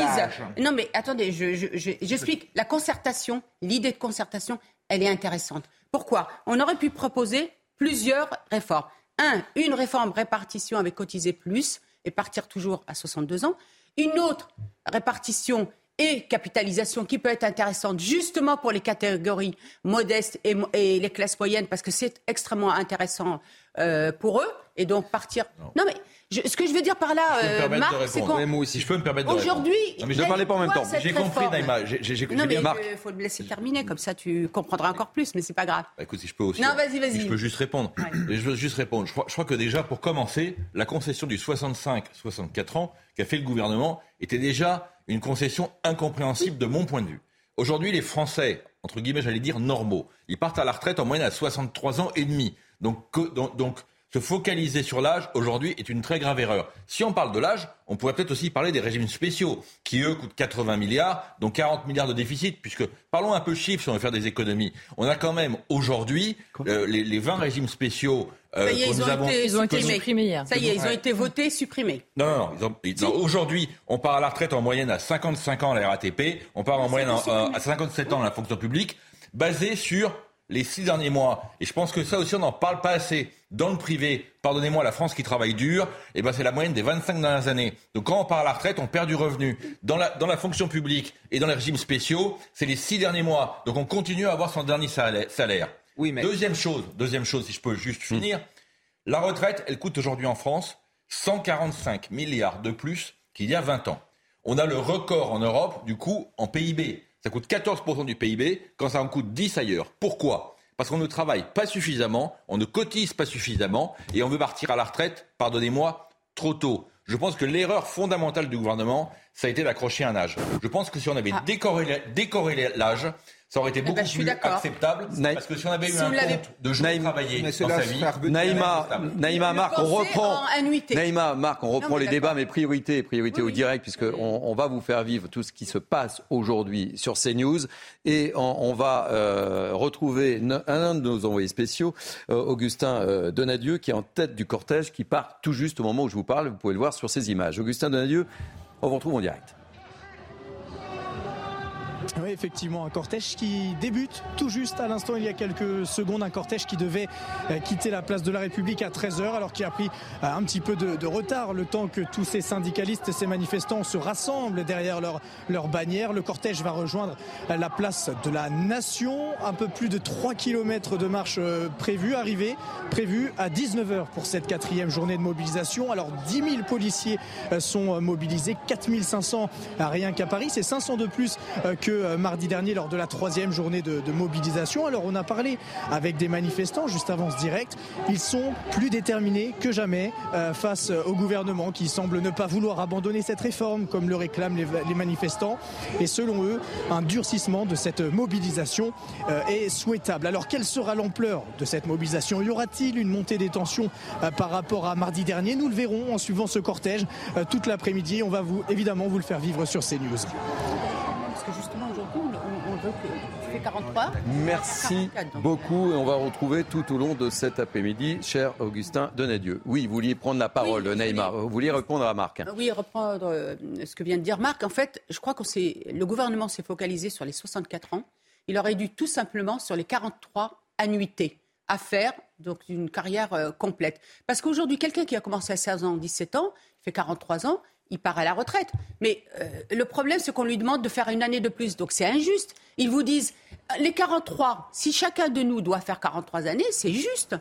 Non, mais attendez, je- je- je- j'explique. La concertation, l'idée de concertation, elle est intéressante. Pourquoi? On aurait pu proposer plusieurs réformes. Un, une réforme répartition avec cotiser plus et partir toujours à 62 ans. Une autre répartition et capitalisation qui peut être intéressante justement pour les catégories modestes et, les classes moyennes parce que c'est extrêmement intéressant euh, pour eux et donc partir. Non, mais je- ce que je veux dire par là, Je peux me euh, permettre Marc, de c'est répondre. qu'on moi aussi, je peux me permettre de Aujourd'hui. Non, mais je a parlais pas en même temps. J'ai compris, Naïma. J'ai j'ai- j'ai non, mais bien Marc. il faut le laisser terminer, comme ça tu comprendras encore plus, mais c'est pas grave. Bah, écoute, si je peux aussi. Non, vas-y, vas-y. Si je peux juste répondre. Je veux juste répondre. Je crois, je crois que déjà, pour commencer, la concession du 65-64 ans qu'a fait le gouvernement était déjà une concession incompréhensible de mon point de vue. Aujourd'hui, les Français, entre guillemets, j'allais dire normaux, ils partent à la retraite en moyenne à 63 ans et demi. Donc, que- donc, donc, se focaliser sur l'âge aujourd'hui est une très grave erreur. Si on parle de l'âge, on pourrait peut-être aussi parler des régimes spéciaux, qui eux coûtent 80 milliards, dont 40 milliards de déficit, puisque parlons un peu chiffres si on veut faire des économies. On a quand même aujourd'hui euh, les, les 20 régimes spéciaux euh, Ça y est, que ils nous ont avons. été que nous- supprimés. Ça y est, ils ont été votés, supprimés. non, non, non. ils ont- ils- non, Aujourd'hui, on part à la retraite en moyenne à 55 ans à la RATP, on part en moyenne en- euh, à 57 ans à la fonction publique, basé sur les six derniers mois. Et je pense que ça aussi, on n'en parle pas assez. Dans le privé, pardonnez-moi, la France qui travaille dur, eh ben, c'est la moyenne des 25 dernières années. Donc quand on part à la retraite, on perd du revenu. Dans la, dans la fonction publique et dans les régimes spéciaux, c'est les six derniers mois. Donc on continue à avoir son dernier salaire. salaire. Deuxième chose, deuxième chose, si je peux juste finir, la retraite, elle coûte aujourd'hui en France 145 milliards de plus qu'il y a 20 ans. On a le record en Europe du coût en PIB. Ça coûte 14% du PIB quand ça en coûte 10 ailleurs. Pourquoi? Parce qu'on ne travaille pas suffisamment, on ne cotise pas suffisamment et on veut partir à la retraite, pardonnez-moi, trop tôt. Je pense que l'erreur fondamentale du gouvernement, ça a été d'accrocher un âge. Je pense que si on avait décorrélé, décorrélé l'âge, ça aurait été beaucoup Ah. ben, je suis plus d'accord. acceptable. Parce que si on avait eu Si un compte de jours travaillés dans sa vie, Naïma, Naïma, Marc, on reprend. Naïma, Marc, on reprend Non, les débats, mais priorité, priorité au direct, puisque on, on va vous faire vivre tout ce qui se passe aujourd'hui sur CNews, et on, on va euh, retrouver un de nos envoyés spéciaux, euh, Augustin euh, Donadieu, qui est en tête du cortège, qui part tout juste au moment où je vous parle. Vous pouvez le voir sur ces images. Augustin Donadieu, on vous retrouve en direct. Oui, effectivement, un cortège qui débute tout juste à l'instant, il y a quelques secondes, un cortège qui devait euh, quitter la place de la République à 13h, alors qui a pris euh, un petit peu de, de, retard le temps que tous ces syndicalistes et ces manifestants se rassemblent derrière leur, leur bannière. Le cortège va rejoindre euh, la place de la Nation, un peu plus de 3 km de marche prévue, arrivée prévue à 19h pour cette quatrième journée de mobilisation. Alors 10 000 policiers sont mobilisés, 4 500 rien qu'à Paris, c'est 500 de plus que euh, mardi dernier lors de la troisième journée de, mobilisation. Alors on a parlé avec des manifestants juste avant ce direct. Ils sont plus déterminés que jamais euh, face au gouvernement qui semble ne pas vouloir abandonner cette réforme comme le réclament les, manifestants. Et selon eux, un durcissement de cette mobilisation euh, est souhaitable. Alors quelle sera l'ampleur de cette mobilisation? Y aura-t-il une montée des tensions par rapport à mardi dernier? Nous le verrons en suivant ce cortège toute l'après-midi. On va vous évidemment vous le faire vivre sur CNews. Parce que justement aujourd'hui, on, veut que tu fais 43. Merci beaucoup et on va retrouver tout au long de cet après-midi, cher Augustin Donadieu. Oui, vous vouliez prendre la parole, oui, Neymar. Vous vouliez répondre à Marc. Oui, reprendre euh, ce que vient de dire Marc. En fait, je crois que le gouvernement s'est focalisé sur les 64 ans. Il aurait dû tout simplement sur les 43 annuités à faire donc d'une carrière euh, complète. Parce qu'aujourd'hui, quelqu'un qui a commencé à 16 ans, 17 ans, fait 43 ans, il part à la retraite. Mais euh, le problème, c'est qu'on lui demande de faire une année de plus. Donc c'est injuste. Ils vous disent, les 43, si chacun de nous doit faire 43 années, c'est juste.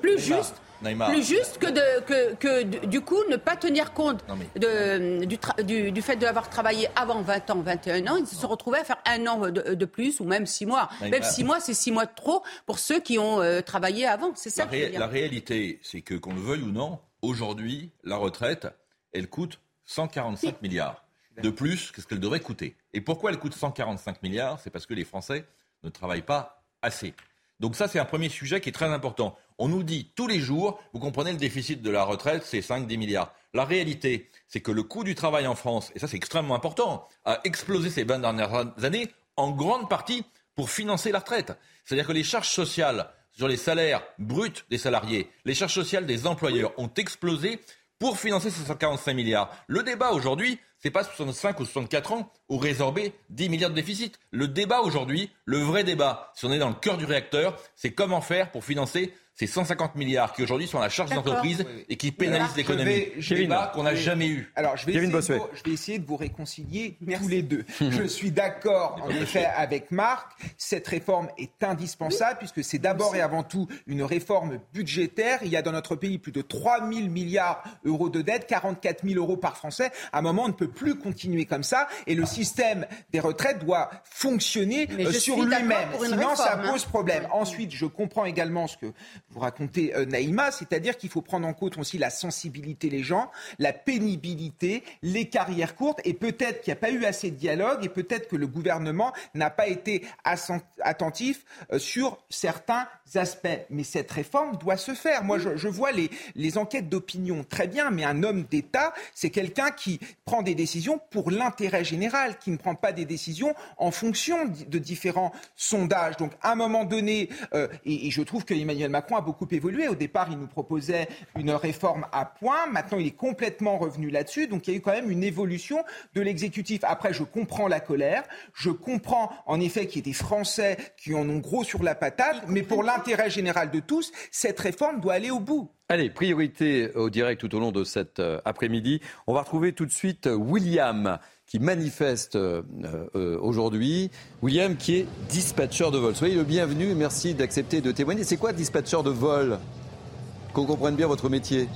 plus juste. Plus juste que, de, que, que, du coup ne pas tenir compte de, du, du, fait d'avoir travaillé avant 20 ans, 21 ans, ils se sont retrouvés à faire un an de, plus ou même 6 mois. Même 6 mois, c'est 6 mois de trop pour ceux qui ont euh, travaillé avant. C'est ça. La, la réalité, c'est que qu'on le veuille ou non, aujourd'hui, la retraite, elle coûte 145 milliards de plus que ce qu'elle devrait coûter. Et pourquoi elle coûte 145 milliards? C'est parce que les Français ne travaillent pas assez. Donc ça, c'est un premier sujet qui est très important. On nous dit tous les jours, vous comprenez, le déficit de la retraite, c'est 5-10 milliards. La réalité, c'est que le coût du travail en France, et ça c'est extrêmement important, a explosé ces 20 dernières années, en grande partie pour financer la retraite. C'est-à-dire que les charges sociales sur les salaires bruts des salariés, les charges sociales des employeurs ont explosé pour financer ces 145 milliards. Le débat aujourd'hui, c'est pas 65 ou 64 ans ou résorber 10 milliards de déficit. Le débat aujourd'hui, le vrai débat, si on est dans le cœur du réacteur, c'est comment faire pour financer ces 150 milliards qui aujourd'hui sont à la charge des entreprises et qui pénalisent l'économie. Débat qu'on n'a jamais eu. Alors je vais, essayer de vous, je vais essayer de vous réconcilier tous les deux. je suis d'accord en effet avec Marc. Cette réforme est indispensable puisque c'est d'abord et avant tout une réforme budgétaire. Il y a dans notre pays plus de 3 000 milliards d'euros de dette, 44 000 euros par Français. À un moment, on ne peut plus continuer comme ça et le système des retraites doit fonctionner euh, sur lui-même. Sinon, ça hein. pose problème. Ensuite, je comprends également ce que vous racontez, euh, Naïma, c'est-à-dire qu'il faut prendre en compte aussi la sensibilité des gens, la pénibilité, les carrières courtes, et peut-être qu'il n'y a pas eu assez de dialogue, et peut-être que le gouvernement n'a pas été attentif euh, sur certains aspects. Mais cette réforme doit se faire. Moi, je, vois les, les enquêtes d'opinion très bien, mais un homme d'État, c'est quelqu'un qui prend des décisions pour l'intérêt général, qui ne prend pas des décisions en fonction de différents sondages. Donc, à un moment donné, euh, et, et je trouve que Emmanuel Macron a beaucoup évolué. Au départ, il nous proposait une réforme à point. Maintenant, il est complètement revenu là-dessus. Donc, il y a eu quand même une évolution de l'exécutif. Après, je comprends la colère. Je comprends, en effet, qu'il y ait des Français qui en ont gros sur la patate. Mais pour l'intérêt général de tous, cette réforme doit aller au bout. Allez, priorité au direct tout au long de cet euh, après-midi. On va retrouver tout de suite euh, William qui manifeste euh, aujourd'hui. William qui est dispatcher de vol. Soyez le bienvenu et merci d'accepter de témoigner. C'est quoi dispatcher de vol? Qu'on comprenne bien votre métier.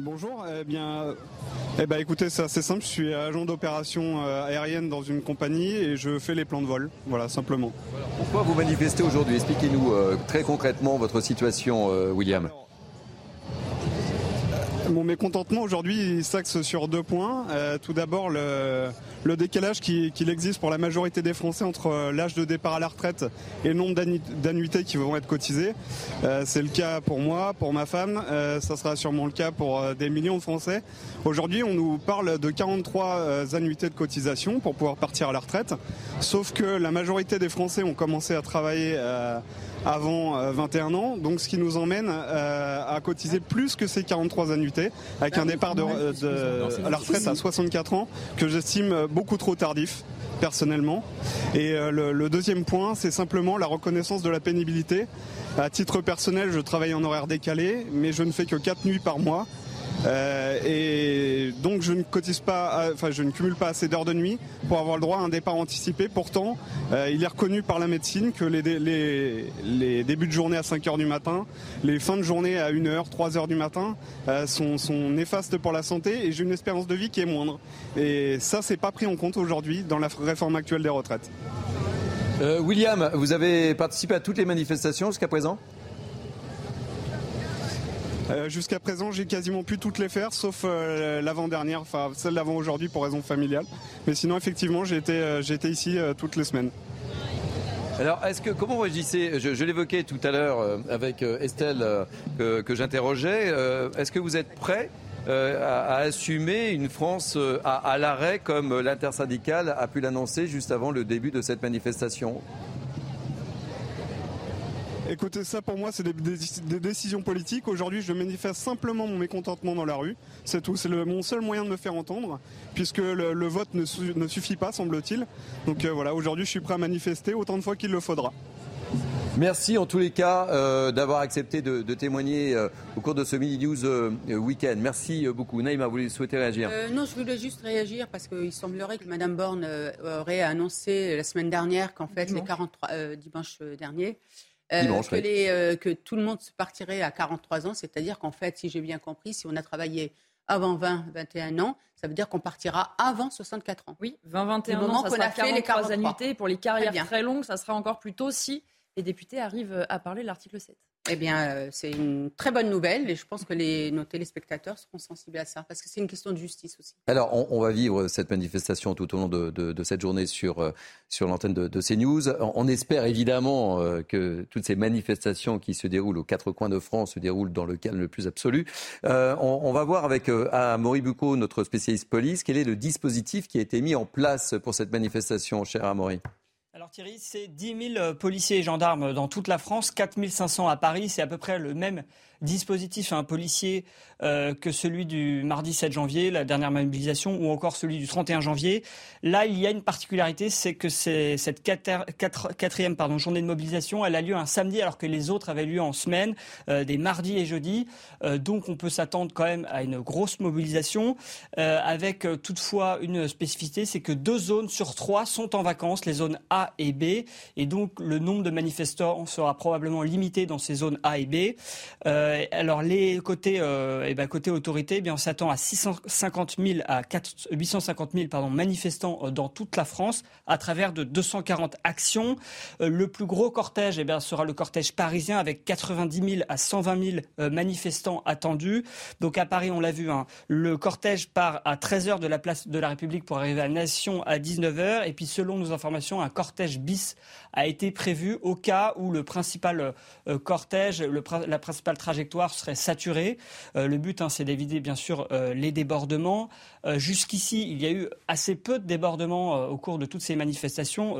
Bonjour, eh bien, eh ben, écoutez, c'est assez simple. Je suis agent d'opération aérienne dans une compagnie et je fais les plans de vol. Voilà, simplement. Pourquoi vous manifestez aujourd'hui? Expliquez-nous très concrètement votre situation, William. Mon mécontentement aujourd'hui s'axe sur deux points. Euh, tout d'abord, le, décalage qu'il qui existe pour la majorité des Français entre euh, l'âge de départ à la retraite et le nombre d'annuités qui vont être cotisées. Euh, c'est le cas pour moi, pour ma femme, ça sera sûrement le cas pour des millions de Français. Aujourd'hui, on nous parle de 43 annuités de cotisation pour pouvoir partir à la retraite. Sauf que la majorité des Français ont commencé à travailler avant 21 ans, donc ce qui nous emmène à cotiser plus que ces 43 annuités, avec un départ de, à la retraite à 64 ans, que j'estime beaucoup trop tardif personnellement. Et le, le deuxième point, c'est simplement la reconnaissance de la pénibilité. À titre personnel, je travaille en horaire décalé, mais je ne fais que 4 nuits par mois. Euh, et donc je ne cotise pas, enfin je ne cumule pas assez d'heures de nuit pour avoir le droit à un départ anticipé. Pourtant, euh, il est reconnu par la médecine que les, les, débuts de journée à 5 heures du matin, les fins de journée à 1 h 3 heures du matin euh, sont, sont, néfastes pour la santé et j'ai une espérance de vie qui est moindre. Et ça, c'est pas pris en compte aujourd'hui dans la réforme actuelle des retraites. William, vous avez participé à toutes les manifestations jusqu'à présent? Euh, jusqu'à présent, j'ai quasiment pu toutes les faire, sauf euh, l'avant-dernière, enfin celle d'avant aujourd'hui pour raison familiale. Mais sinon, effectivement, j'ai été, euh, ici toutes les semaines. Alors, est-ce que comment vous réagissez Je, l'évoquais tout à l'heure avec Estelle que, j'interrogeais. est-ce que vous êtes prêt à, assumer une France à l'arrêt comme l'intersyndicale a pu l'annoncer juste avant le début de cette manifestation? Écoutez, ça pour moi, c'est des, décisions politiques. Aujourd'hui, je manifeste simplement mon mécontentement dans la rue. C'est tout. C'est mon seul moyen de me faire entendre, puisque le, vote ne, suffit pas, semble-t-il. Donc euh, voilà, aujourd'hui, je suis prêt à manifester autant de fois qu'il le faudra. Merci en tous les cas euh, d'avoir accepté de, témoigner euh, au cours de ce mini news week-end. Merci beaucoup. Naïma, vous souhaitez réagir? Non, je voulais juste réagir parce qu'il semblerait que Mme Borne aurait annoncé la semaine dernière qu'en fait, les 43 dimanche dernier, euh, que, euh, que, tout le monde se partirait à 43 ans, c'est-à-dire qu'en fait, si j'ai bien compris, si on a travaillé avant 20, 21 ans, ça veut dire qu'on partira avant 64 ans. Oui, 20, 21 ans, ça sera fait les 43 annuités. Pour les carrières très, longues, ça sera encore plus tôt si les députés arrivent à parler de l'article 7. Eh bien, euh, c'est une très bonne nouvelle et je pense que nos téléspectateurs seront sensibles à ça parce que c'est une question de justice aussi. Alors, on, va vivre cette manifestation tout au long de, cette journée sur, euh, sur l'antenne de, CNews. On, espère évidemment euh, que toutes ces manifestations qui se déroulent aux quatre coins de France se déroulent dans le calme le plus absolu. on, va voir avec Amaury Bucco, notre spécialiste police, quel est le dispositif qui a été mis en place pour cette manifestation, cher Amaury. Alors Thierry, c'est 10 000 policiers et gendarmes dans toute la France, 4 500 à Paris. C'est à peu près le même dispositif un policier euh, que celui du mardi 7 janvier, la dernière mobilisation, ou encore celui du 31 janvier. Là, il y a une particularité, c'est que cette quatrième journée de mobilisation, elle a lieu un samedi alors que les autres avaient lieu en semaine, euh, des mardis et jeudis. Euh, donc on peut s'attendre quand même à une grosse mobilisation, avec toutefois une spécificité, c'est que deux zones sur trois sont en vacances, les zones A et B, et donc le nombre de manifestants sera probablement limité dans ces zones A et B. alors les côtés, euh, eh ben, côté autorité, eh bien on s'attend à 650 000 à 850 000 pardon, manifestants euh, dans toute la France à travers de 240 actions. le plus gros cortège eh bien, sera le cortège parisien avec 90 000 à 120 000 manifestants attendus. Donc à Paris, on l'a vu, hein, le cortège part à 13 h de la place de la République pour arriver à Nation à 19 h Et puis selon nos informations, un cortège bis a été prévu au cas où le principal cortège, le, la principale trajectoire serait saturée. Euh, le but, hein, c'est d'éviter bien sûr euh, les débordements. Euh, jusqu'ici, il y a eu assez peu de débordements au cours de toutes ces manifestations.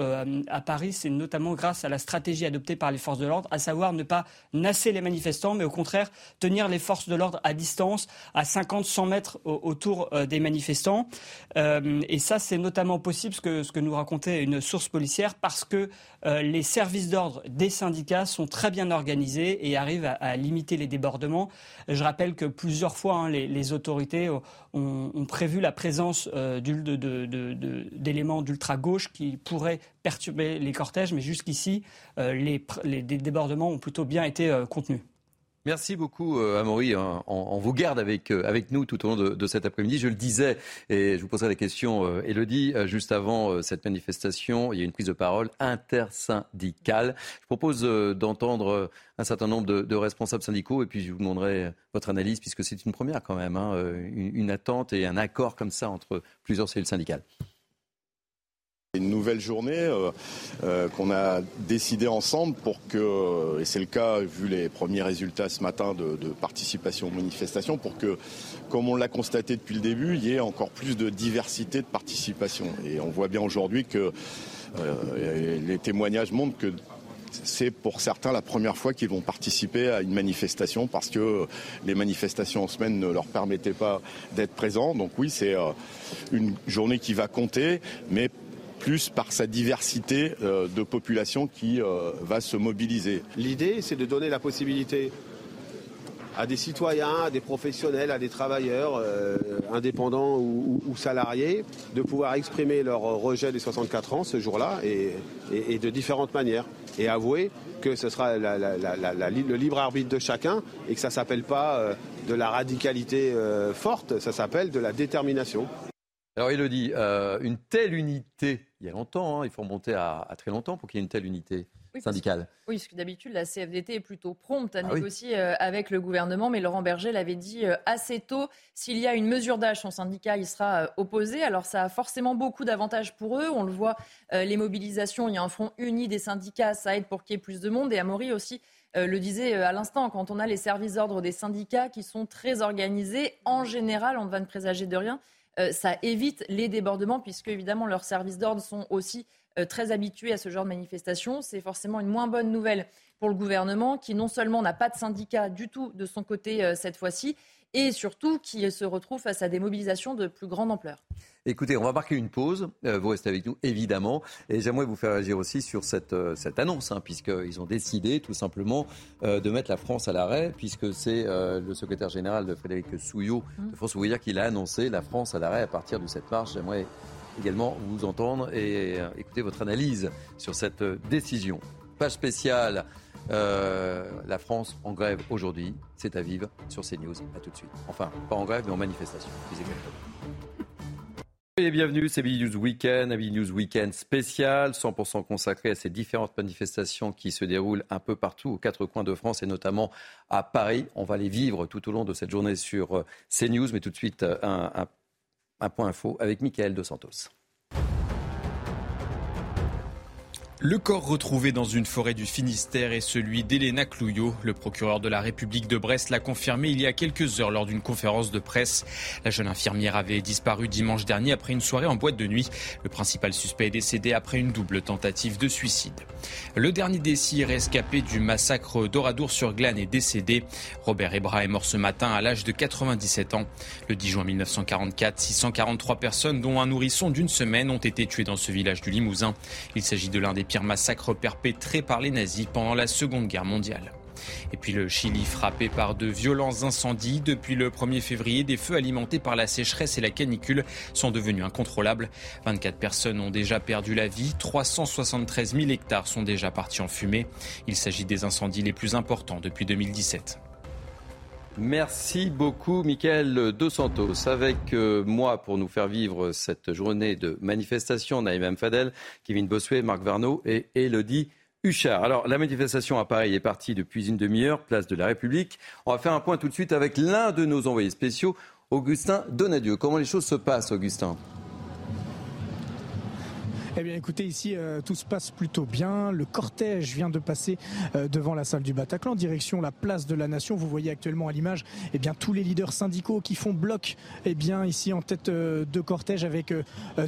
à Paris, c'est notamment grâce à la stratégie adoptée par les forces de l'ordre, à savoir ne pas nasser les manifestants, mais au contraire tenir les forces de l'ordre à distance, à 50-100 mètres autour des manifestants. et ça, c'est notamment possible, ce que, nous racontait une source policière, parce que les services d'ordre des syndicats sont très bien organisés et arrivent à, à limiter les débordements. Je rappelle que plusieurs fois, hein, les, autorités ont, prévu la présence euh, d'éléments d'ultra-gauche qui pourraient perturber les cortèges, mais jusqu'ici, euh, les, débordements ont plutôt bien été euh, contenus. Merci beaucoup, euh, Amaury. On, vous garde avec, euh, avec nous tout au long de, de cet après-midi. Je le disais, et je vous poserai la question, Elodie, euh, juste avant cette manifestation, il y a une prise de parole intersyndicale. Je propose d'entendre un certain nombre de, de, responsables syndicaux, et puis je vous demanderai votre analyse, puisque c'est une première quand même, hein, une, une attente et un accord comme ça entre plusieurs cellules syndicales. Une nouvelle journée euh, euh, qu'on a décidé ensemble pour que, et c'est le cas vu les premiers résultats ce matin de, participation aux manifestations, pour que, comme on l'a constaté depuis le début, il y ait encore plus de diversité de participation. Et on voit bien aujourd'hui que euh, les témoignages montrent que c'est pour certains la première fois qu'ils vont participer à une manifestation parce que les manifestations en semaine ne leur permettaient pas d'être présents. Donc oui, c'est une journée qui va compter, mais plus par sa diversité de population qui va se mobiliser. L'idée, c'est de donner la possibilité à des citoyens, à des professionnels, à des travailleurs euh, indépendants ou, salariés de pouvoir exprimer leur rejet des 64 ans ce jour-là et, de différentes manières. Et avouer que ce sera le libre arbitre de chacun et que ça ne s'appelle pas euh, de la radicalité euh, forte, ça s'appelle de la détermination. Alors Elodie, une telle unité, il y a longtemps, hein, il faut remonter à très longtemps pour qu'il y ait une telle unité oui, syndicale. oui, parce que d'habitude, la CFDT est plutôt prompte à ah négocier euh, avec le gouvernement, mais Laurent Berger l'avait dit euh, assez tôt, s'il y a une mesure d'âge, son syndicat il sera euh, opposé. Alors ça a forcément beaucoup d'avantages pour eux. On le voit, les mobilisations, il y a un front uni des syndicats, ça aide pour qu'il y ait plus de monde. Et Amaury aussi le disait à l'instant, quand on a les services d'ordre des syndicats qui sont très organisés, en général, on ne va ne présager de rien, ça évite les débordements, puisque évidemment leurs services d'ordre sont aussi euh, très habitués à ce genre de manifestation. C'est forcément une moins bonne nouvelle pour le gouvernement qui non seulement n'a pas de syndicat du tout de son côté euh, cette fois-ci, et surtout qui se retrouve face à des mobilisations de plus grande ampleur. Écoutez, on va marquer une pause. Euh, vous restez avec nous, évidemment. Et j'aimerais vous faire agir aussi sur cette, cette annonce, hein, puisqu'ils ont décidé tout simplement de mettre la France à l'arrêt, puisque c'est le secrétaire général de Frédéric Souillot de mmh. France Ouvrière qui l'a annoncé, la France à l'arrêt à partir de cette marche. J'aimerais également vous entendre et euh, écouter votre analyse sur cette euh, décision. Page spéciale, euh, la France en grève aujourd'hui. C'est à vivre sur CNews. À tout de suite. Enfin, pas en grève, mais en manifestation, Et bienvenue, c'est News Weekend, un News Weekend spécial, 100% consacré à ces différentes manifestations qui se déroulent un peu partout aux quatre coins de France et notamment à Paris. On va les vivre tout au long de cette journée sur CNews, mais tout de suite un, un un point info avec Michael Dos Santos. Le corps retrouvé dans une forêt du Finistère est celui d'Elena Clouillot. Le procureur de la République de Brest l'a confirmé il y a quelques heures lors d'une conférence de presse. La jeune infirmière avait disparu dimanche dernier après une soirée en boîte de nuit. Le principal suspect est décédé après une double tentative de suicide. Le dernier des six rescapés du massacre d'Oradour-sur-Glane est décédé. Robert Ebra est mort ce matin à l'âge de 97 ans. Le 10 juin 1944, 643 personnes, dont un nourrisson d'une semaine, ont été tuées dans ce village du Limousin. Il s'agit de l'un des pire massacre perpétré par les nazis pendant la Seconde Guerre mondiale. Et puis le Chili frappé par de violents incendies. Depuis le 1er février, des feux alimentés par la sécheresse et la canicule sont devenus incontrôlables. 24 personnes ont déjà perdu la vie. 373 000 hectares sont déjà partis en fumée. Il s'agit des incendies les plus importants depuis 2017. Merci beaucoup, Michael Dos Santos. Avec euh, moi pour nous faire vivre cette journée de manifestation, Naïm Fadel, Kevin Bossuet, Marc Varnaud et Elodie Huchard. Alors, la manifestation à Paris est partie depuis une demi-heure, place de la République. On va faire un point tout de suite avec l'un de nos envoyés spéciaux, Augustin Donadieu. Comment les choses se passent, Augustin? Eh bien, écoutez, ici, euh, tout se passe plutôt bien. Le cortège vient de passer euh, devant la salle du Bataclan, direction la place de la Nation. Vous voyez actuellement à l'image, eh bien, tous les leaders syndicaux qui font bloc, eh bien, ici en tête euh, de cortège avec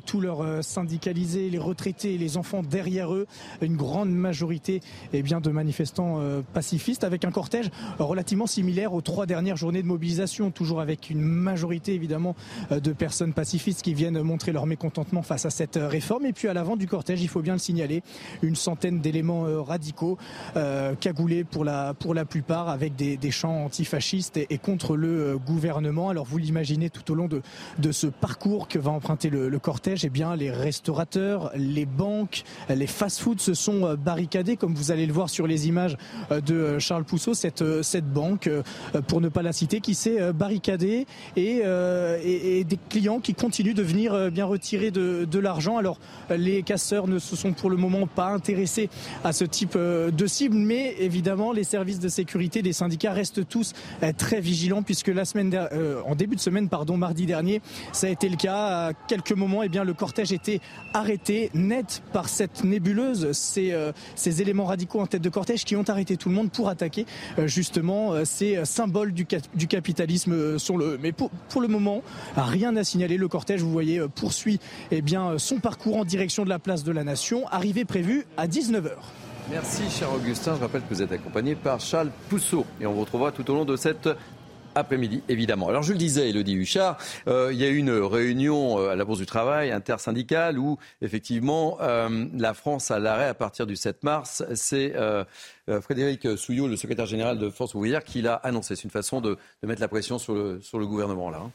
tous leurs syndicalisés, les retraités et les enfants derrière eux. Une grande majorité, eh bien, de manifestants pacifistes avec un cortège relativement similaire aux trois dernières journées de mobilisation, toujours avec une majorité, évidemment, de personnes pacifistes qui viennent montrer leur mécontentement face à cette réforme. Et puis, l'avant du cortège, il faut bien le signaler, une centaine d'éléments euh, radicaux euh, cagoulés pour la, pour la plupart avec des, chants antifascistes et, contre le euh, gouvernement. Alors vous l'imaginez tout au long de, de ce parcours que va emprunter le, cortège, eh bien les restaurateurs, les banques, les fast-foods se sont barricadés, comme vous allez le voir sur les images de Charles Pousseau, cette, cette banque, pour ne pas la citer, qui s'est barricadée et, et, des clients qui continuent de venir bien retirer de, de l'argent. Alors les casseurs ne se sont pour le moment pas intéressés à ce type euh, de cible, mais évidemment, les services de sécurité des syndicats restent tous euh, très vigilants puisque la semaine euh, en début de semaine, pardon, mardi dernier, ça a été le cas. À quelques moments, eh bien, le cortège était arrêté net par cette nébuleuse, ces, ces éléments radicaux en tête de cortège qui ont arrêté tout le monde pour attaquer justement ces symboles du, du capitalisme sur le. Mais pour, pour le moment, rien à signaler. Le cortège, vous voyez, poursuit eh bien, son parcours en direction de la place de la Nation, arrivée prévue à 19h. Merci, cher Augustin. Je rappelle que vous êtes accompagné par Charles Pousseau. Et on vous retrouvera tout au long de cette après-midi, évidemment. Alors je le disais, Elodie Huchard, euh, il y a eu une réunion euh, à la Bourse du Travail intersyndicale où effectivement euh, la France a l'arrêt à partir du 7 mars. C'est Frédéric Souillot, le secrétaire général de Force ouvrière, qui l'a annoncé. C'est une façon de, mettre la pression sur le, sur le gouvernement là. Hein.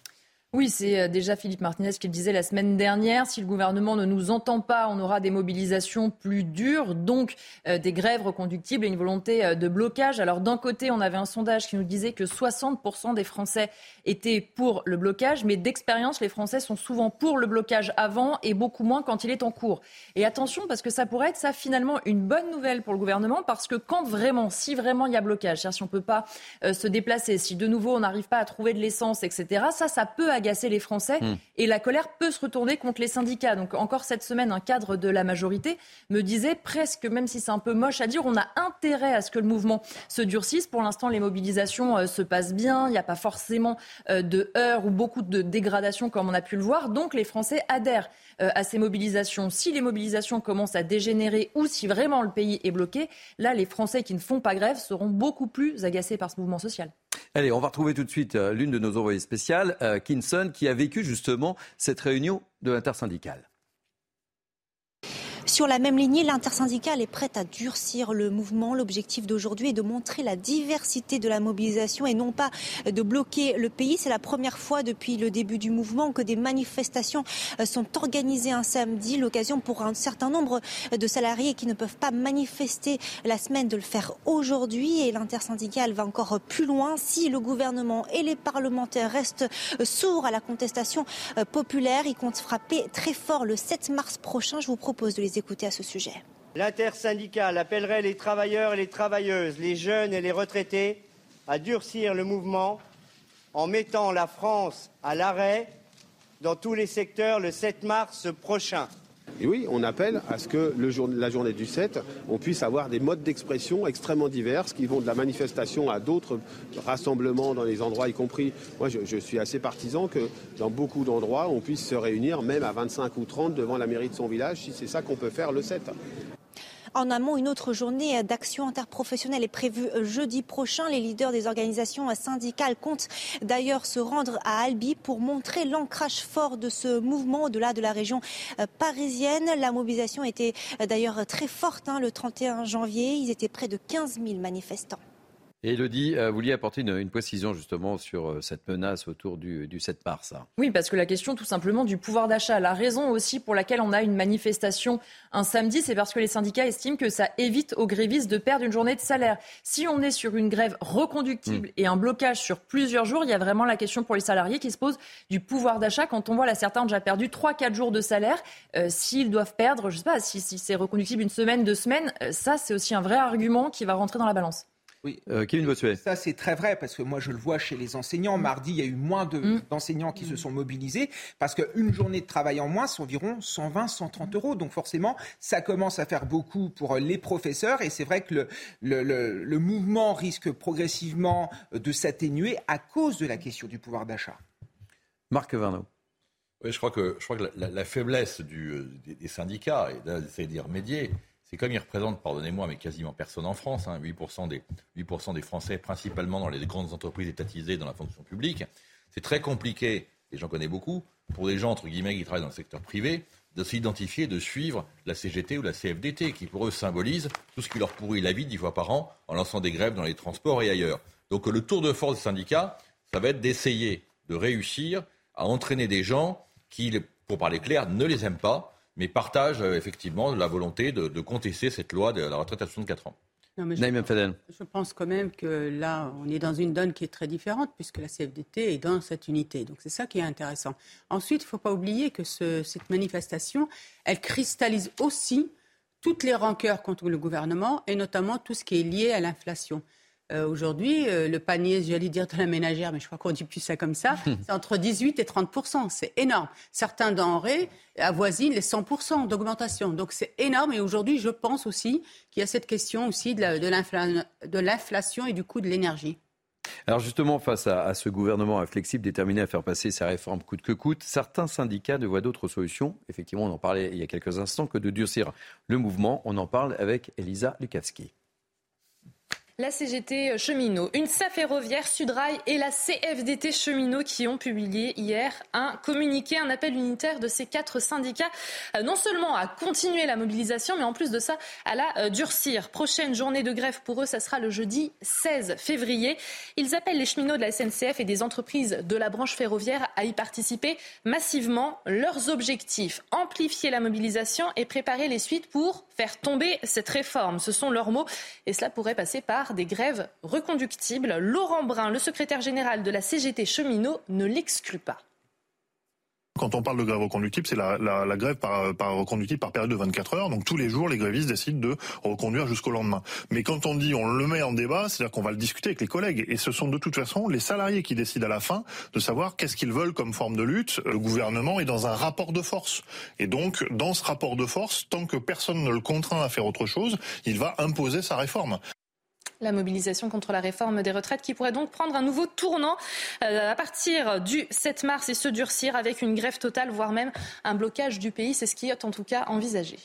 Oui, c'est euh, déjà Philippe Martinez qui le disait la semaine dernière. Si le gouvernement ne nous entend pas, on aura des mobilisations plus dures, donc euh, des grèves reconductibles et une volonté euh, de blocage. Alors d'un côté, on avait un sondage qui nous disait que 60% des Français étaient pour le blocage, mais d'expérience, les Français sont souvent pour le blocage avant et beaucoup moins quand il est en cours. Et attention, parce que ça pourrait être ça finalement une bonne nouvelle pour le gouvernement, parce que quand vraiment, si vraiment il y a blocage, si on ne peut pas se déplacer, si de nouveau on n'arrive pas à trouver de l'essence, etc., ça, ça peut agacer les Français hmm. et la colère peut se retourner contre les syndicats. Donc encore cette semaine, un cadre de la majorité me disait presque, même si c'est un peu moche à dire, on a intérêt à ce que le mouvement se durcisse. Pour l'instant, les mobilisations euh, se passent bien. Il n'y a pas forcément euh, de heurts ou beaucoup de dégradation comme on a pu le voir. Donc les Français adhèrent euh, à ces mobilisations. Si les mobilisations commencent à dégénérer ou si vraiment le pays est bloqué, là, les Français qui ne font pas grève seront beaucoup plus agacés par ce mouvement social. Allez, on va retrouver tout de suite euh, l'une de nos envoyées spéciales, euh, Kinson, qui a vécu justement cette réunion de l'intersyndicale. Sur la même lignée, l'intersyndicale est prête à durcir le mouvement. L'objectif d'aujourd'hui est de montrer la diversité de la mobilisation et non pas de bloquer le pays. C'est la première fois depuis le début du mouvement que des manifestations euh, sont organisées un samedi. L'occasion pour un certain nombre de salariés qui ne peuvent pas manifester la semaine de le faire aujourd'hui. Et l'intersyndicale va encore plus loin. Si le gouvernement et les parlementaires restent euh, sourds à la contestation euh, populaire, ils comptent frapper très fort le 7 mars prochain. Je vous propose de les L'intersyndicale appellerait les travailleurs et les travailleuses, les jeunes et les retraités à durcir le mouvement en mettant la France à l'arrêt dans tous les secteurs le 7 mars prochain. Et oui, on appelle à ce que la journée du 7, on puisse avoir des modes d'expression extrêmement divers qui vont de la manifestation à d'autres rassemblements dans les endroits, y compris. Moi, je, suis assez partisan que dans beaucoup d'endroits, on puisse se réunir même à 25 ou 30 devant la mairie de son village, si c'est ça qu'on peut faire le 7. En amont, une autre journée d'action interprofessionnelle est prévue jeudi prochain. Les leaders des organisations syndicales comptent d'ailleurs se rendre à Albi pour montrer l'ancrage fort de ce mouvement au-delà de la région euh, parisienne. La mobilisation était d'ailleurs très forte hein, le 31 janvier. Ils étaient près de 15 000 manifestants. Et Elodie, vous vouliez apporter une, précision justement sur euh, cette menace autour du, 7 mars. Oui, parce que la question tout simplement du pouvoir d'achat, la raison aussi pour laquelle on a une manifestation un samedi, c'est parce que les syndicats estiment que ça évite aux grévistes de perdre une journée de salaire. Si on est sur une grève reconductible hmm. et un blocage sur plusieurs jours, il y a vraiment la question pour les salariés qui se pose du pouvoir d'achat. Quand on voit là, certains ont déjà perdu 3-4 jours de salaire, euh, s'ils doivent perdre, je ne sais pas, si, c'est reconductible une semaine, deux semaines, euh, ça c'est aussi un vrai argument qui va rentrer dans la balance. Oui, euh, Ça, c'est très vrai parce que moi, je le vois chez les enseignants. Mm. Mardi, il y a eu moins mm. d'enseignants qui se sont mobilisés parce qu'une journée de travail en moins, c'est environ 120, 130 euros. Donc, forcément, ça commence à faire beaucoup pour les professeurs. Et c'est vrai que le, le, mouvement risque progressivement de s'atténuer à cause de la question du pouvoir d'achat. Marc Varno. Oui, je crois que, je crois que la, faiblesse du, euh, des, syndicats, et d'essayer d'y remédier, c'est comme ils représentent, pardonnez-moi, mais quasiment personne en France, 8%, hein, des, 8 des Français, principalement dans les grandes entreprises étatisées dans la fonction publique. C'est très compliqué, et j'en connais beaucoup, pour des gens, entre guillemets, qui travaillent dans le secteur privé, de s'identifier, de suivre la CGT ou la CFDT, qui pour eux symbolise tout ce qui leur pourrit la vie dix fois par an en lançant des grèves dans les transports et ailleurs. Donc le tour de force des syndicats, ça va être d'essayer de réussir à entraîner des gens qui, pour parler clair, ne les aiment pas, mais partagent euh, effectivement la volonté de, contester cette loi de la retraite à 64 ans. Non, mais je, je, pense quand même que là, on est dans une donne qui est très différente, puisque la CFDT est dans cette unité. Donc c'est ça qui est intéressant. Ensuite, il ne faut pas oublier que ce, cette manifestation, elle cristallise aussi toutes les rancœurs contre le gouvernement, et notamment tout ce qui est lié à l'inflation. Euh, aujourd'hui, euh, le panier, j'allais dire de la ménagère, mais je crois qu'on dit plus ça comme ça, c'est entre 18 et 30% C'est énorme. Certains denrées avoisinent les 100 d'augmentation. Donc c'est énorme. Et aujourd'hui, je pense aussi qu'il y a cette question aussi de l'inflation et du coût de l'énergie. Alors justement, face à, ce gouvernement inflexible, déterminé à faire passer sa réforme coûte que coûte, certains syndicats ne voient d'autres solutions. Effectivement, on en parlait il y a quelques instants, que de durcir le mouvement. On en parle avec Elisa Lukavski la CGT cheminot, une SAF ferroviaire, Sudrail et la CFDT cheminot qui ont publié hier un communiqué, un appel unitaire de ces quatre syndicats, euh, non seulement à continuer la mobilisation, mais en plus de ça, à la euh, durcir. Prochaine journée de grève pour eux, ça sera le jeudi 16 février. Ils appellent les cheminots de la SNCF et des entreprises de la branche ferroviaire à y participer massivement. Leurs objectifs, amplifier la mobilisation et préparer les suites pour faire tomber cette réforme. Ce sont leurs mots et cela pourrait passer par des grèves reconductibles. Laurent Brun, le secrétaire général de la CGT cheminot, ne l'exclut pas. Quand on parle de grève reconductible, c'est la, grève par, par reconductible par période de 24 heures. Donc tous les jours, les grévistes décident de reconduire jusqu'au lendemain. Mais quand on dit on le met en débat, c'est-à-dire qu'on va le discuter avec les collègues. Et ce sont de toute façon les salariés qui décident à la fin de savoir qu'est-ce qu'ils veulent comme forme de lutte. Le gouvernement est dans un rapport de force. Et donc, dans ce rapport de force, tant que personne ne le contraint à faire autre chose, il va imposer sa réforme. La mobilisation contre la réforme des retraites qui pourrait donc prendre un nouveau tournant euh, à partir du 7 mars et se durcir avec une grève totale, voire même un blocage du pays. C'est ce qui est en tout cas envisagé.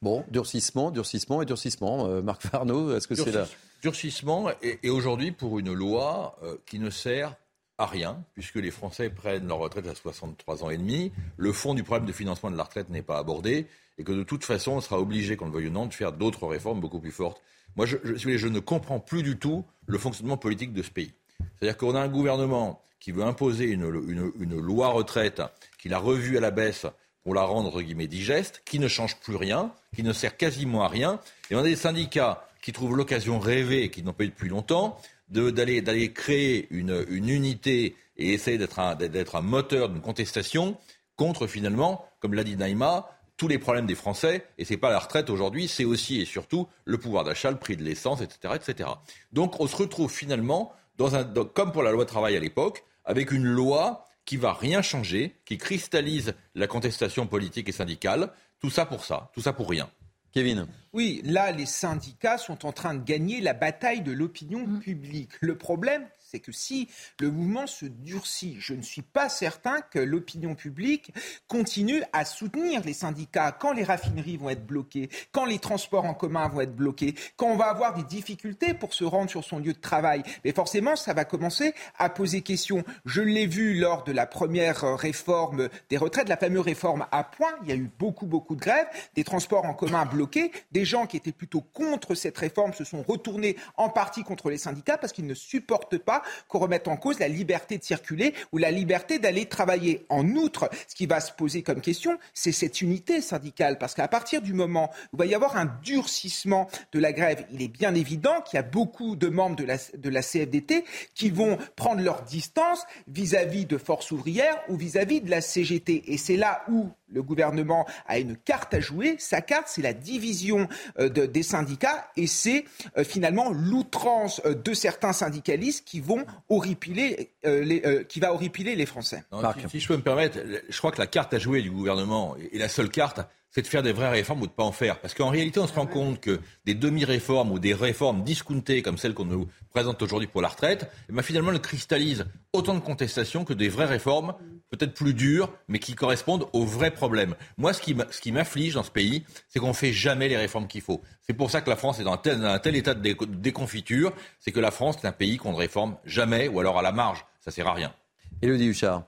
Bon, durcissement, durcissement et durcissement. Euh, Marc Farneau, est-ce que c'est là Durcissement et, aujourd'hui pour une loi euh, qui ne sert à rien, puisque les Français prennent leur retraite à 63 ans et demi. Le fond du problème de financement de la retraite n'est pas abordé et que de toute façon, on sera obligé, quand le veuille ou non, de faire d'autres réformes beaucoup plus fortes. Moi, je, je, ne comprends plus du tout le fonctionnement politique de ce pays. C'est-à-dire qu'on a un gouvernement qui veut imposer une, loi retraite, qu'il a revue à la baisse pour la rendre entre guillemets digeste, qui ne change plus rien, qui ne sert quasiment à rien. Et on a des syndicats qui trouvent l'occasion rêvée, et qui n'ont pas eu depuis longtemps, d'aller créer une, unité et essayer d'être un, un moteur d'une contestation contre finalement, comme l'a dit Naïma, tous les problèmes des Français, et ce n'est pas la retraite aujourd'hui, c'est aussi et surtout le pouvoir d'achat, le prix de l'essence, etc., etc. Donc on se retrouve finalement, dans un, comme pour la loi travail à l'époque, avec une loi qui va rien changer, qui cristallise la contestation politique et syndicale, tout ça pour ça, tout ça pour rien. Kevin. Oui, là, les syndicats sont en train de gagner la bataille de l'opinion mmh. publique. Le problème, c'est que si le mouvement se durcit, je ne suis pas certain que l'opinion publique continue à soutenir les syndicats quand les raffineries vont être bloquées, quand les transports en commun vont être bloqués, quand on va avoir des difficultés pour se rendre sur son lieu de travail. Mais forcément, ça va commencer à poser question. Je l'ai vu lors de la première réforme des retraites, la fameuse réforme à point. Il y a eu beaucoup, beaucoup de grèves, des transports en commun bloqués. Des gens qui étaient plutôt contre cette réforme se sont retournés en partie contre les syndicats parce qu'ils ne supportent pas qu'on remette en cause la liberté de circuler ou la liberté d'aller travailler. En outre, ce qui va se poser comme question, c'est cette unité syndicale, parce qu'à partir du moment où il va y avoir un durcissement de la grève, il est bien évident qu'il y a beaucoup de membres de la, de la CFDT qui vont prendre leur distance vis-à-vis de Force ouvrière ou vis-à-vis de la CGT. Et c'est là où le gouvernement a une carte à jouer. Sa carte, c'est la division euh, des syndicats et c'est euh, finalement l'outrance euh, de certains syndicalistes qui vont horripiler, les, qui va horripiler les Français. si, je peux me permettre, je crois que la carte à jouer du gouvernement est la seule carte c'est de faire des vraies réformes ou de ne pas en faire. Parce qu'en réalité, on se rend compte que des demi-réformes ou des réformes discountées comme celles qu'on nous présente aujourd'hui pour la retraite, eh ben, finalement, elles cristallisent autant de contestations que des vraies réformes, peut-être plus dures, mais qui correspondent aux vrais problèmes. Moi, ce qui m'afflige dans ce pays, c'est qu'on ne fait jamais les réformes qu'il faut. C'est pour ça que la France est dans un tel, un tel état de déconfiture, c'est que la France est un pays qu'on ne réforme jamais, ou alors à la marge. Ça ne sert à rien. Élodie Huchard.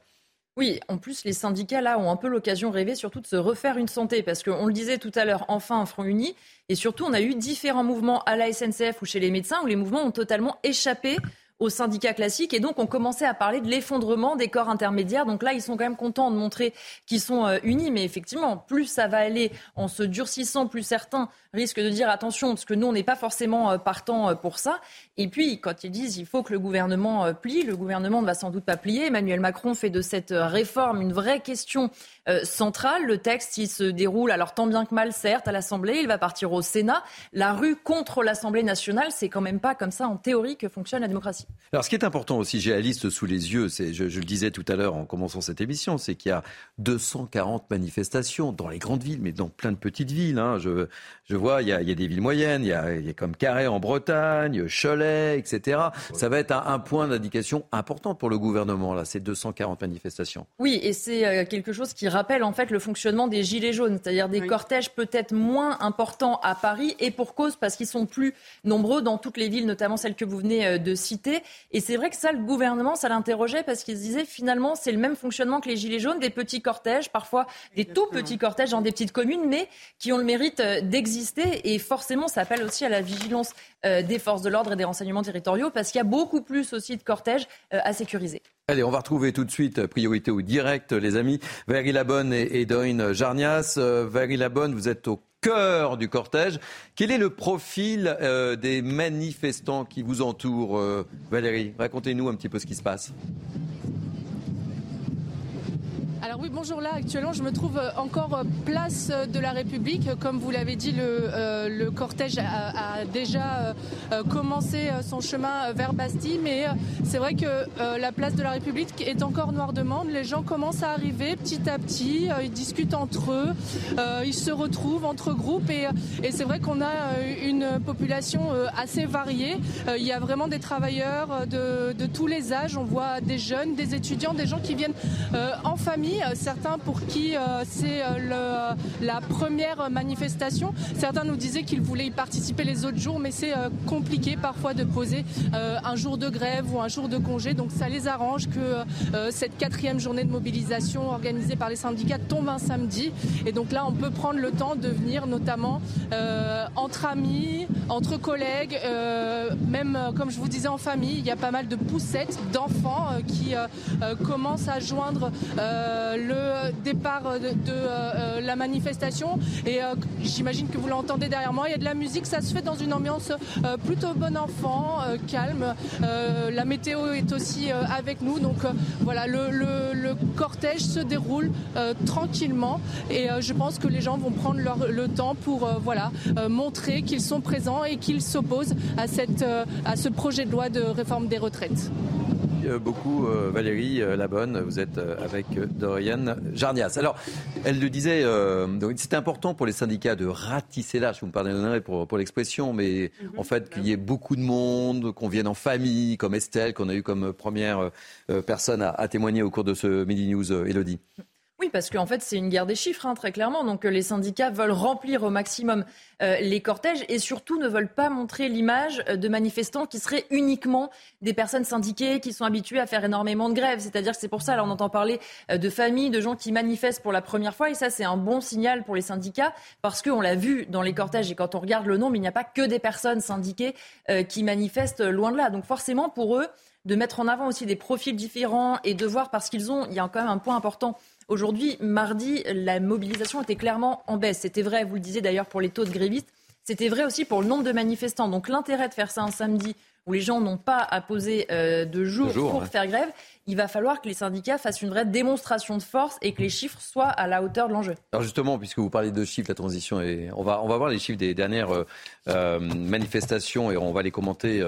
Oui, en plus, les syndicats, là, ont un peu l'occasion rêvée surtout de se refaire une santé, parce qu'on le disait tout à l'heure, enfin un front uni, et surtout, on a eu différents mouvements à la SNCF ou chez les médecins, où les mouvements ont totalement échappé aux syndicats classiques. Et donc, on commençait à parler de l'effondrement des corps intermédiaires. Donc là, ils sont quand même contents de montrer qu'ils sont euh, unis. Mais effectivement, plus ça va aller en se durcissant, plus certains risquent de dire attention, parce que nous, on n'est pas forcément euh, partant euh, pour ça. Et puis, quand ils disent il faut que le gouvernement plie, le gouvernement ne va sans doute pas plier. Emmanuel Macron fait de cette réforme une vraie question centrale. Le texte, il se déroule, alors tant bien que mal, certes, à l'Assemblée. Il va partir au Sénat. La rue contre l'Assemblée nationale, c'est quand même pas comme ça, en théorie, que fonctionne la démocratie. Alors, ce qui est important aussi, j'ai la liste sous les yeux, c'est, je, le disais tout à l'heure en commençant cette émission, c'est qu'il y a 240 manifestations dans les grandes villes, mais dans plein de petites villes. Hein. Je, je vois, il y, a, il y, a, des villes moyennes, il y a, il y a comme Carré en Bretagne, Cholet, etc. Ça va être un, un point d'indication important pour le gouvernement, là, ces 240 manifestations. Oui, et c'est euh, quelque chose qui rappelle en fait le fonctionnement des Gilets jaunes, c'est-à-dire des cortèges peut-être moins importants à Paris, et pour cause, parce qu'ils sont plus nombreux dans toutes les villes, notamment celles que vous venez euh, de citer. Et c'est vrai que ça, le gouvernement, ça l'interrogeait parce qu'il se disait finalement, c'est le même fonctionnement que les Gilets jaunes, des petits cortèges, parfois des tout petits cortèges dans des petites communes, mais qui ont le mérite euh, d'exister. Et forcément, ça appelle aussi à la vigilance euh, des forces de l'ordre et des renseignements territoriaux parce qu'il y a beaucoup plus aussi de cortèges euh, à sécuriser. Allez, on va retrouver tout de suite priorité au direct, les amis. Valérie Labonne et, Dorine Jarnias. Valérie Labonne, vous êtes au cœur du cortège. Quel est le profil euh, des manifestants qui vous entourent, euh, Valérie? Racontez-nous un petit peu ce qui se passe. Oui, bonjour. Là, actuellement, je me trouve euh, encore euh, place euh, de la République. Comme vous l'avez dit, le, cortège a, déjà commencé son chemin vers Bastille, mais c'est vrai que la place de la République est encore noire de monde. Les gens commencent à arriver petit à petit. Ils discutent entre eux, ils se retrouvent entre groupes, et, c'est vrai qu'on a une population assez variée. Il y a vraiment des travailleurs de, tous les âges. On voit des jeunes, des étudiants, des gens qui viennent en famille certains pour qui euh, c'est euh, la première manifestation. Certains nous disaient qu'ils voulaient y participer les autres jours, mais c'est compliqué parfois de poser un jour de grève ou un jour de congé. Donc ça les arrange que cette quatrième journée de mobilisation organisée par les syndicats tombe un samedi. Et donc là, on peut prendre le temps de venir notamment entre amis, entre collègues, même comme je vous disais en famille, il y a pas mal de poussettes d'enfants qui commencent à joindre euh, le départ de, euh, la manifestation. Et euh, j'imagine que vous l'entendez derrière moi. Il y a de la musique, ça se fait dans une ambiance plutôt bon enfant, calme. la météo est aussi avec nous. Donc voilà, le, cortège se déroule tranquillement. Et je pense que les gens vont prendre le temps pour voilà, montrer qu'ils sont présents et qu'ils s'opposent à, à ce projet de loi de réforme des retraites. Euh, beaucoup, euh, Valérie euh, Labonne. Vous êtes avec Dorian Jarnias. Alors, elle le disait, c'est important pour les syndicats de ratisser l'âge. Vous me pardonnerez pour, pour l'expression, mais mhm. en fait, qu'il y ait beaucoup de monde, qu'on vienne en famille, comme Estelle, qu'on a eu comme première personne à, à, témoigner au cours de ce Midi News, Elodie. Oui, parce qu'en fait, c'est une guerre des chiffres, hein, très clairement. Donc, euh, les syndicats veulent remplir au maximum euh, les cortèges et surtout ne veulent pas montrer l'image euh, de manifestants qui seraient uniquement des personnes syndiquées qui sont habituées à faire énormément de grèves. C'est-à-dire que c'est pour ça, là, on entend parler de familles, de gens qui manifestent pour la première fois. Et ça, c'est un bon signal pour les syndicats parce qu'on l'a vu dans les cortèges et quand on regarde le nombre, il n'y a pas que des personnes syndiquées qui manifestent loin de là. Donc, forcément, pour eux, de mettre en avant aussi des profils différents et de voir parce qu'ils ont, il y a quand même un point important Aujourd'hui, mardi, la mobilisation était clairement en baisse. C'était vrai, vous le disiez d'ailleurs pour les taux de grévistes. C'était vrai aussi pour le nombre de manifestants. Donc l'intérêt de faire ça un samedi où les gens n'ont pas à poser euh, de jours pour faire grève, il va falloir que les syndicats fassent une vraie démonstration de force et que les chiffres soient à la hauteur de l'enjeu. Alors justement, puisque vous parlez de chiffres, la transition, et on va, voir les chiffres des dernières euh, euh, manifestations et on va les commenter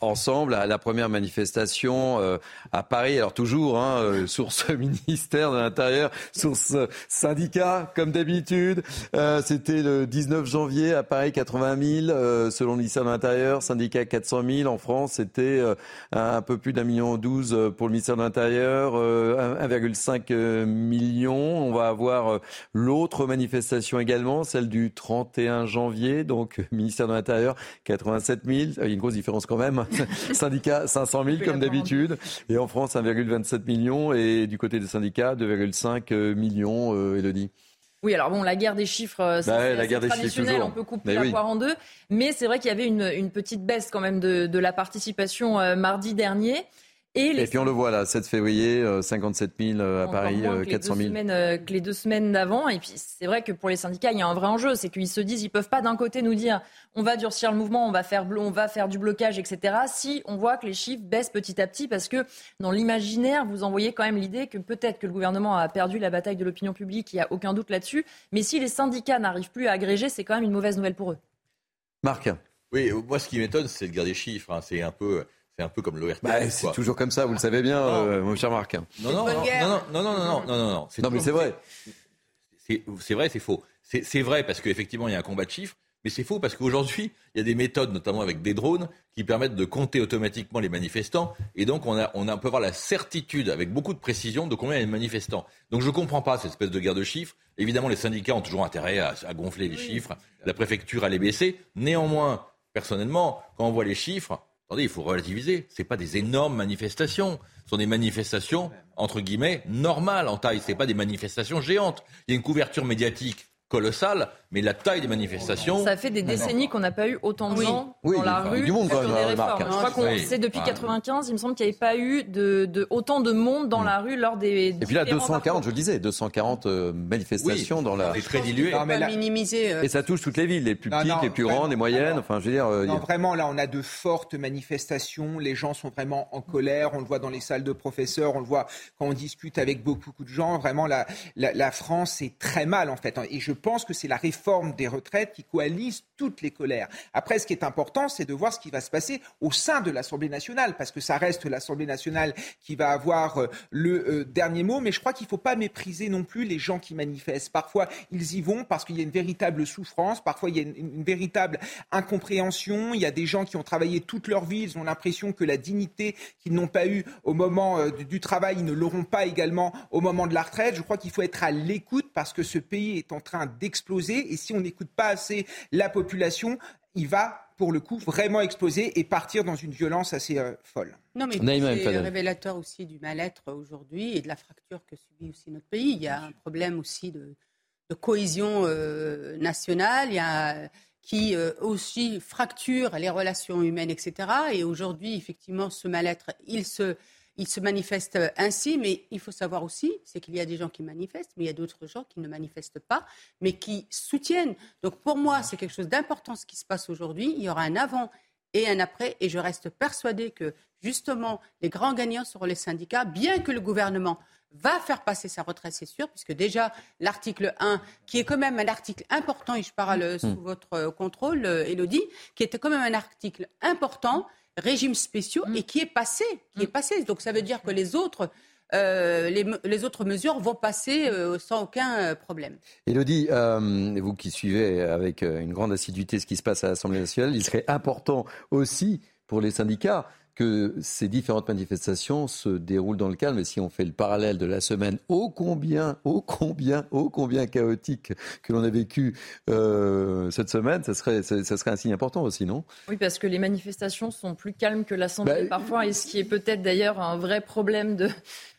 ensemble. La première manifestation à Paris, alors toujours, hein, source ministère de l'Intérieur, source syndicat, comme d'habitude. C'était le 19 janvier à Paris, 80 000, selon le ministère de l'Intérieur, syndicat 400 000 en France, c'était euh, un peu plus d'un million douze euh, pour le ministère de l'Intérieur, 1,5 euh, million. On va avoir l'autre manifestation également, celle du 31 janvier, donc ministère de l'Intérieur, 87 000. Il y a une grosse différence quand même. Syndicat, 500 000 comme d'habitude. Et en France, 1,27 million. Et du côté des syndicats, 2,5 millions, Elodie. Oui, alors bon, la guerre des chiffres, euh, c'est bah traditionnel, on peut couper la poire en deux, mais c'est vrai qu'il y avait une, petite baisse quand même de, la participation euh, mardi dernier. Et, puis on le voit là, 7 février, 57 euh, 000 à Paris, 400 000. Semaines, que les deux semaines d'avant. Et puis c'est vrai que pour les syndicats, il y a un vrai enjeu, c'est qu'ils se disent, ils peuvent pas d'un côté nous dire, on va durcir le mouvement, on va faire, on va faire du blocage, etc. Si on voit que les chiffres baissent petit à petit, parce que dans l'imaginaire, vous envoyez quand même l'idée que peut-être que le gouvernement a perdu la bataille de l'opinion publique, il n'y a aucun doute là-dessus. Mais si les syndicats n'arrivent plus à agréger, c'est quand même une mauvaise nouvelle pour eux. Marc. Oui, moi ce qui m'étonne, c'est le guerre des chiffres. Hein. C'est un peu C'est un peu comme l'ORTF. Bah, c'est toujours comme ça, vous le savez bien, euh, mon cher Marc. Non, non, non, non, non, non, non, non, non, non, Non, mais c'est vrai. C'est vrai, c'est faux. C'est vrai parce qu'effectivement, il y a un combat de chiffres, mais c'est faux parce qu'aujourd'hui, il y a des méthodes, notamment avec des drones, qui permettent de compter automatiquement les manifestants. Et donc, on, a, on, a, peut avoir la certitude, avec beaucoup de précision, de combien il y a de manifestants. Donc, je ne comprends pas cette espèce de guerre de chiffres. Évidemment, les syndicats ont toujours intérêt à, à gonfler les chiffres. La préfecture à les baisser. Néanmoins, personnellement, quand on voit les chiffres, attendez, il faut relativiser. Ce pas des énormes manifestations. Ce sont des manifestations, entre guillemets, normales en taille. Ce pas des manifestations géantes. Il y a une couverture médiatique colossale, mais la taille des manifestations. Ça fait des décennies qu'on n'a pas eu autant de gens oui, dans la rue du monde, sur des réformes. Hein. Je crois qu'on Oui. sait depuis Ah. 95, il me semble qu'il n'y avait pas eu de, de- autant de monde dans la rue lors des. Et puis là, 240, je le disais, 240 euh, manifestations dans la. C'est très dilué. Non, mais là- euh, Et ça touche toutes les villes, les plus petites, non, les plus vraiment, grandes, les moyennes. alors- Enfin, je veux dire. euh, a- Non, vraiment, là, on a de fortes manifestations. Les gens sont vraiment en colère. On le voit dans les salles de professeurs. On le voit quand on discute avec beaucoup, beaucoup de gens. Vraiment, la, la, la France est très mal, en fait. Et je pense que c'est la réforme des retraites qui coalise toutes les colères. Après, ce qui est important, c'est de voir ce qui va se passer au sein de l'Assemblée nationale, parce que ça reste l'Assemblée nationale qui va avoir euh, le euh, dernier mot. Mais je crois qu'il ne faut pas mépriser non plus les gens qui manifestent. Parfois, ils y vont parce qu'il y a une véritable souffrance. Parfois, il y a une, véritable incompréhension. Il y a des gens qui ont travaillé toute leur vie. Ils ont l'impression que la dignité qu'ils n'ont pas eue au moment euh, du travail, ils ne l'auront pas également au moment de la retraite. Je crois qu'il faut être à l'écoute parce que ce pays est en train d'exploser. Et si on n'écoute pas assez la population, il va, pour le coup, vraiment exploser et partir dans une violence assez euh, folle. Non, mais c'est révélateur aussi du mal-être aujourd'hui et de la fracture que subit aussi notre pays. Il y a un problème aussi de, de cohésion euh, nationale, il y a, qui euh, aussi fracture les relations humaines, etc. Et aujourd'hui, effectivement, ce mal-être, il se, il se manifeste ainsi, mais il faut savoir aussi, c'est qu'il y a des gens qui manifestent, mais il y a d'autres gens qui ne manifestent pas, mais qui soutiennent. Donc pour moi, c'est quelque chose d'important ce qui se passe aujourd'hui. Il y aura un avant et un après. Et je reste persuadée que justement, les grands gagnants seront les syndicats, bien que le gouvernement va faire passer sa retraite, c'est sûr, puisque déjà l'article 1, qui est quand même un article important, et je parle euh, sous votre euh, contrôle, euh, Élodie, qui était quand même un article important, régimes spéciaux, et qui est passé, qui est passé. Donc ça veut dire que les autres, euh, les, autres mesures vont passer euh, sans aucun euh, problème. Élodie, euh, vous qui suivez avec une grande assiduité ce qui se passe à l'Assemblée nationale, il serait important aussi pour les syndicats que ces différentes manifestations se déroulent dans le calme. Et si on fait le parallèle de la semaine ô combien, ô combien, ô combien chaotique que l'on a vécu euh, cette semaine, ça serait, ça, ça serait un signe important aussi, non? Oui, parce que les manifestations sont plus calmes que l'Assemblée Bah, parfois, et ce qui est peut-être d'ailleurs un vrai problème de,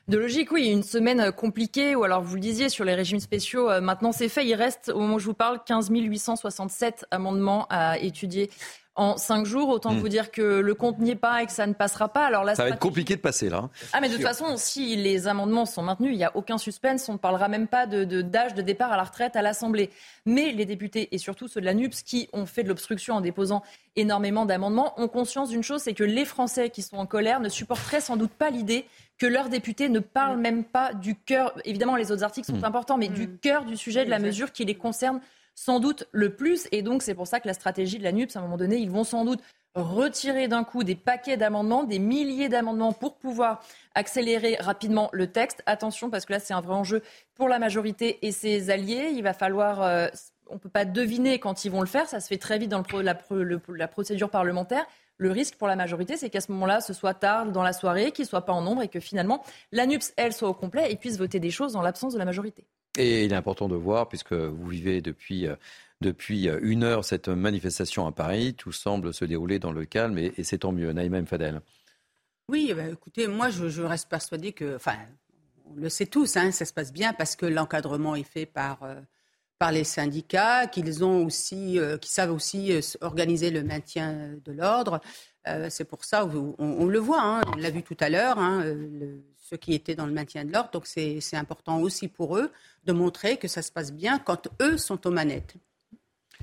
de logique. Oui, une semaine euh, compliquée, ou alors vous le disiez sur les régimes spéciaux, euh, maintenant c'est fait. Il reste, au moment où je vous parle, 15 867 amendements à étudier en cinq jours. Autant Hmm. vous dire que le compte n'y est pas et que ça ne passera pas. Alors là, Ça va être compliqué de passer là. hein. ah mais de toute façon, si les amendements sont maintenus, il n'y a aucun suspense. On ne parlera même pas de de- d'âge de, départ à la retraite à l'Assemblée. Mais les députés et surtout ceux de la NUPS qui ont fait de l'obstruction en déposant énormément d'amendements ont conscience d'une chose, c'est que les Français qui sont en colère ne supporteraient sans doute pas l'idée que leurs députés ne parlent même pas du cœur. Évidemment, les autres articles sont Mm. importants, mais du cœur du sujet de la mesure qui les concerne sans doute le plus. Et donc, c'est pour ça que la stratégie de la NUPS, à un moment donné, ils vont sans doute retirer d'un coup des paquets d'amendements, des milliers d'amendements pour pouvoir accélérer rapidement le texte. Attention, parce que là, c'est un vrai enjeu pour la majorité et ses alliés. Il va falloir... euh, on ne peut pas deviner quand ils vont le faire. Ça se fait très vite dans la, procédure parlementaire. Le risque pour la majorité, c'est qu'à ce moment-là, ce soit tard dans la soirée, qu'ils ne soient pas en nombre et que finalement, la NUPS, elle, soit au complet et puisse voter des choses dans l'absence de la majorité. Et il est important de voir, puisque vous vivez depuis, euh, depuis euh, une heure cette manifestation à Paris, tout semble se dérouler dans le calme et, c'est tant mieux. Naïma Mfadel. Oui, eh ben, écoutez, moi, je, reste persuadée que, enfin, on le sait tous, hein, ça se passe bien parce que l'encadrement est fait par, euh, par les syndicats, qu'ils ont aussi, euh, qui savent aussi organiser le maintien de l'ordre. C'est pour ça, on, on le voit, hein, on l'a vu tout à l'heure, hein, ceux qui étaient dans le maintien de l'ordre. Donc c'est important aussi pour eux de montrer que ça se passe bien quand eux sont aux manettes.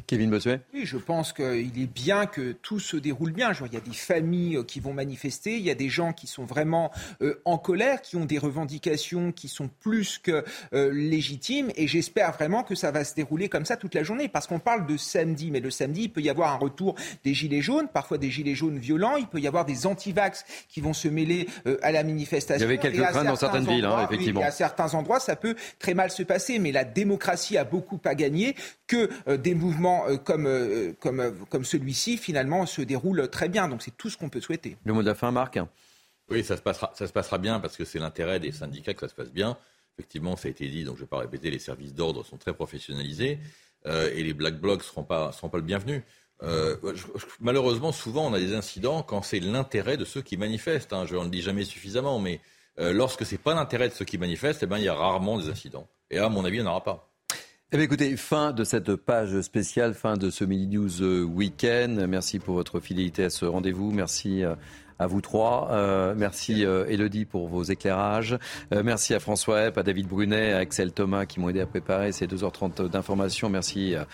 Kevin Bossuet? Oui, je pense qu'il est bien que tout se déroule bien. il y a des familles euh, qui vont manifester, il y a des gens qui sont vraiment euh, en colère, qui ont des revendications qui sont plus que euh, légitimes. Et j'espère vraiment que ça va se dérouler comme ça toute la journée. Parce qu'on parle de samedi, mais le samedi, il peut y avoir un retour des gilets jaunes, parfois des gilets jaunes violents. Il peut y avoir des antivax qui vont se mêler à la manifestation. Il y avait quelques craintes dans certaines villes, hein, effectivement. et à certains endroits, ça peut très mal se passer. Mais la démocratie a beaucoup à gagner que des mouvements euh, comme, euh, comme, euh, comme celui-ci, finalement, se déroule très bien. Donc c'est tout ce qu'on peut souhaiter. Le mot de la fin, Marc Oui, ça se passera, ça se passera bien parce que c'est l'intérêt des syndicats que ça se passe bien. Effectivement, ça a été dit, donc je ne vais pas répéter, les services d'ordre sont très professionnalisés et les black blocs ne seront pas, seront pas le bienvenu. malheureusement, souvent, on a des incidents quand c'est l'intérêt de ceux qui manifestent. Hein. je ne le dis jamais suffisamment, mais lorsque ce n'est pas l'intérêt de ceux qui manifestent, eh ben, il y a rarement des incidents. Et à mon avis, il n'y en aura pas. Eh bien, écoutez, fin de cette page spéciale, fin de ce Mini News euh, Week-end. Merci pour votre fidélité à ce rendez-vous. Merci euh, à vous trois. Euh, merci Elodie pour vos éclairages. merci à François Epp, à David Brunet, à Axel Thomas qui m'ont aidé à préparer ces 2h30 d'informations. Merci euh,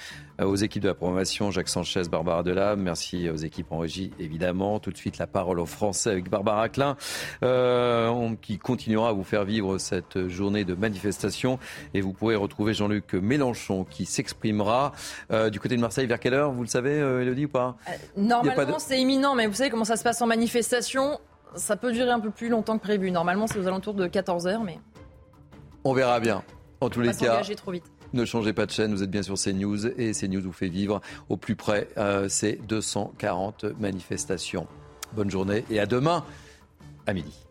aux équipes de la programmation, Jacques Sanchez, Barbara Delame. Merci aux équipes en régie, évidemment. Tout de suite, la parole aux Français avec Barbara Klein, euh, qui continuera à vous faire vivre cette journée de manifestation. Et vous pourrez retrouver Jean-Luc Mélenchon qui s'exprimera euh, du côté de Marseille. Vers quelle heure Vous le savez, Elodie, ou pas? Normalement, c'est imminent, mais vous savez comment ça se passe en manifestation? Ça peut durer un peu plus longtemps que prévu. Normalement, c'est aux alentours de 14h, mais. On verra bien. En tous les cas. trop vite. Ne changez pas de chaîne, vous êtes bien sur CNews et CNews vous fait vivre au plus près euh, ces 240 manifestations. Bonne journée et à demain à midi.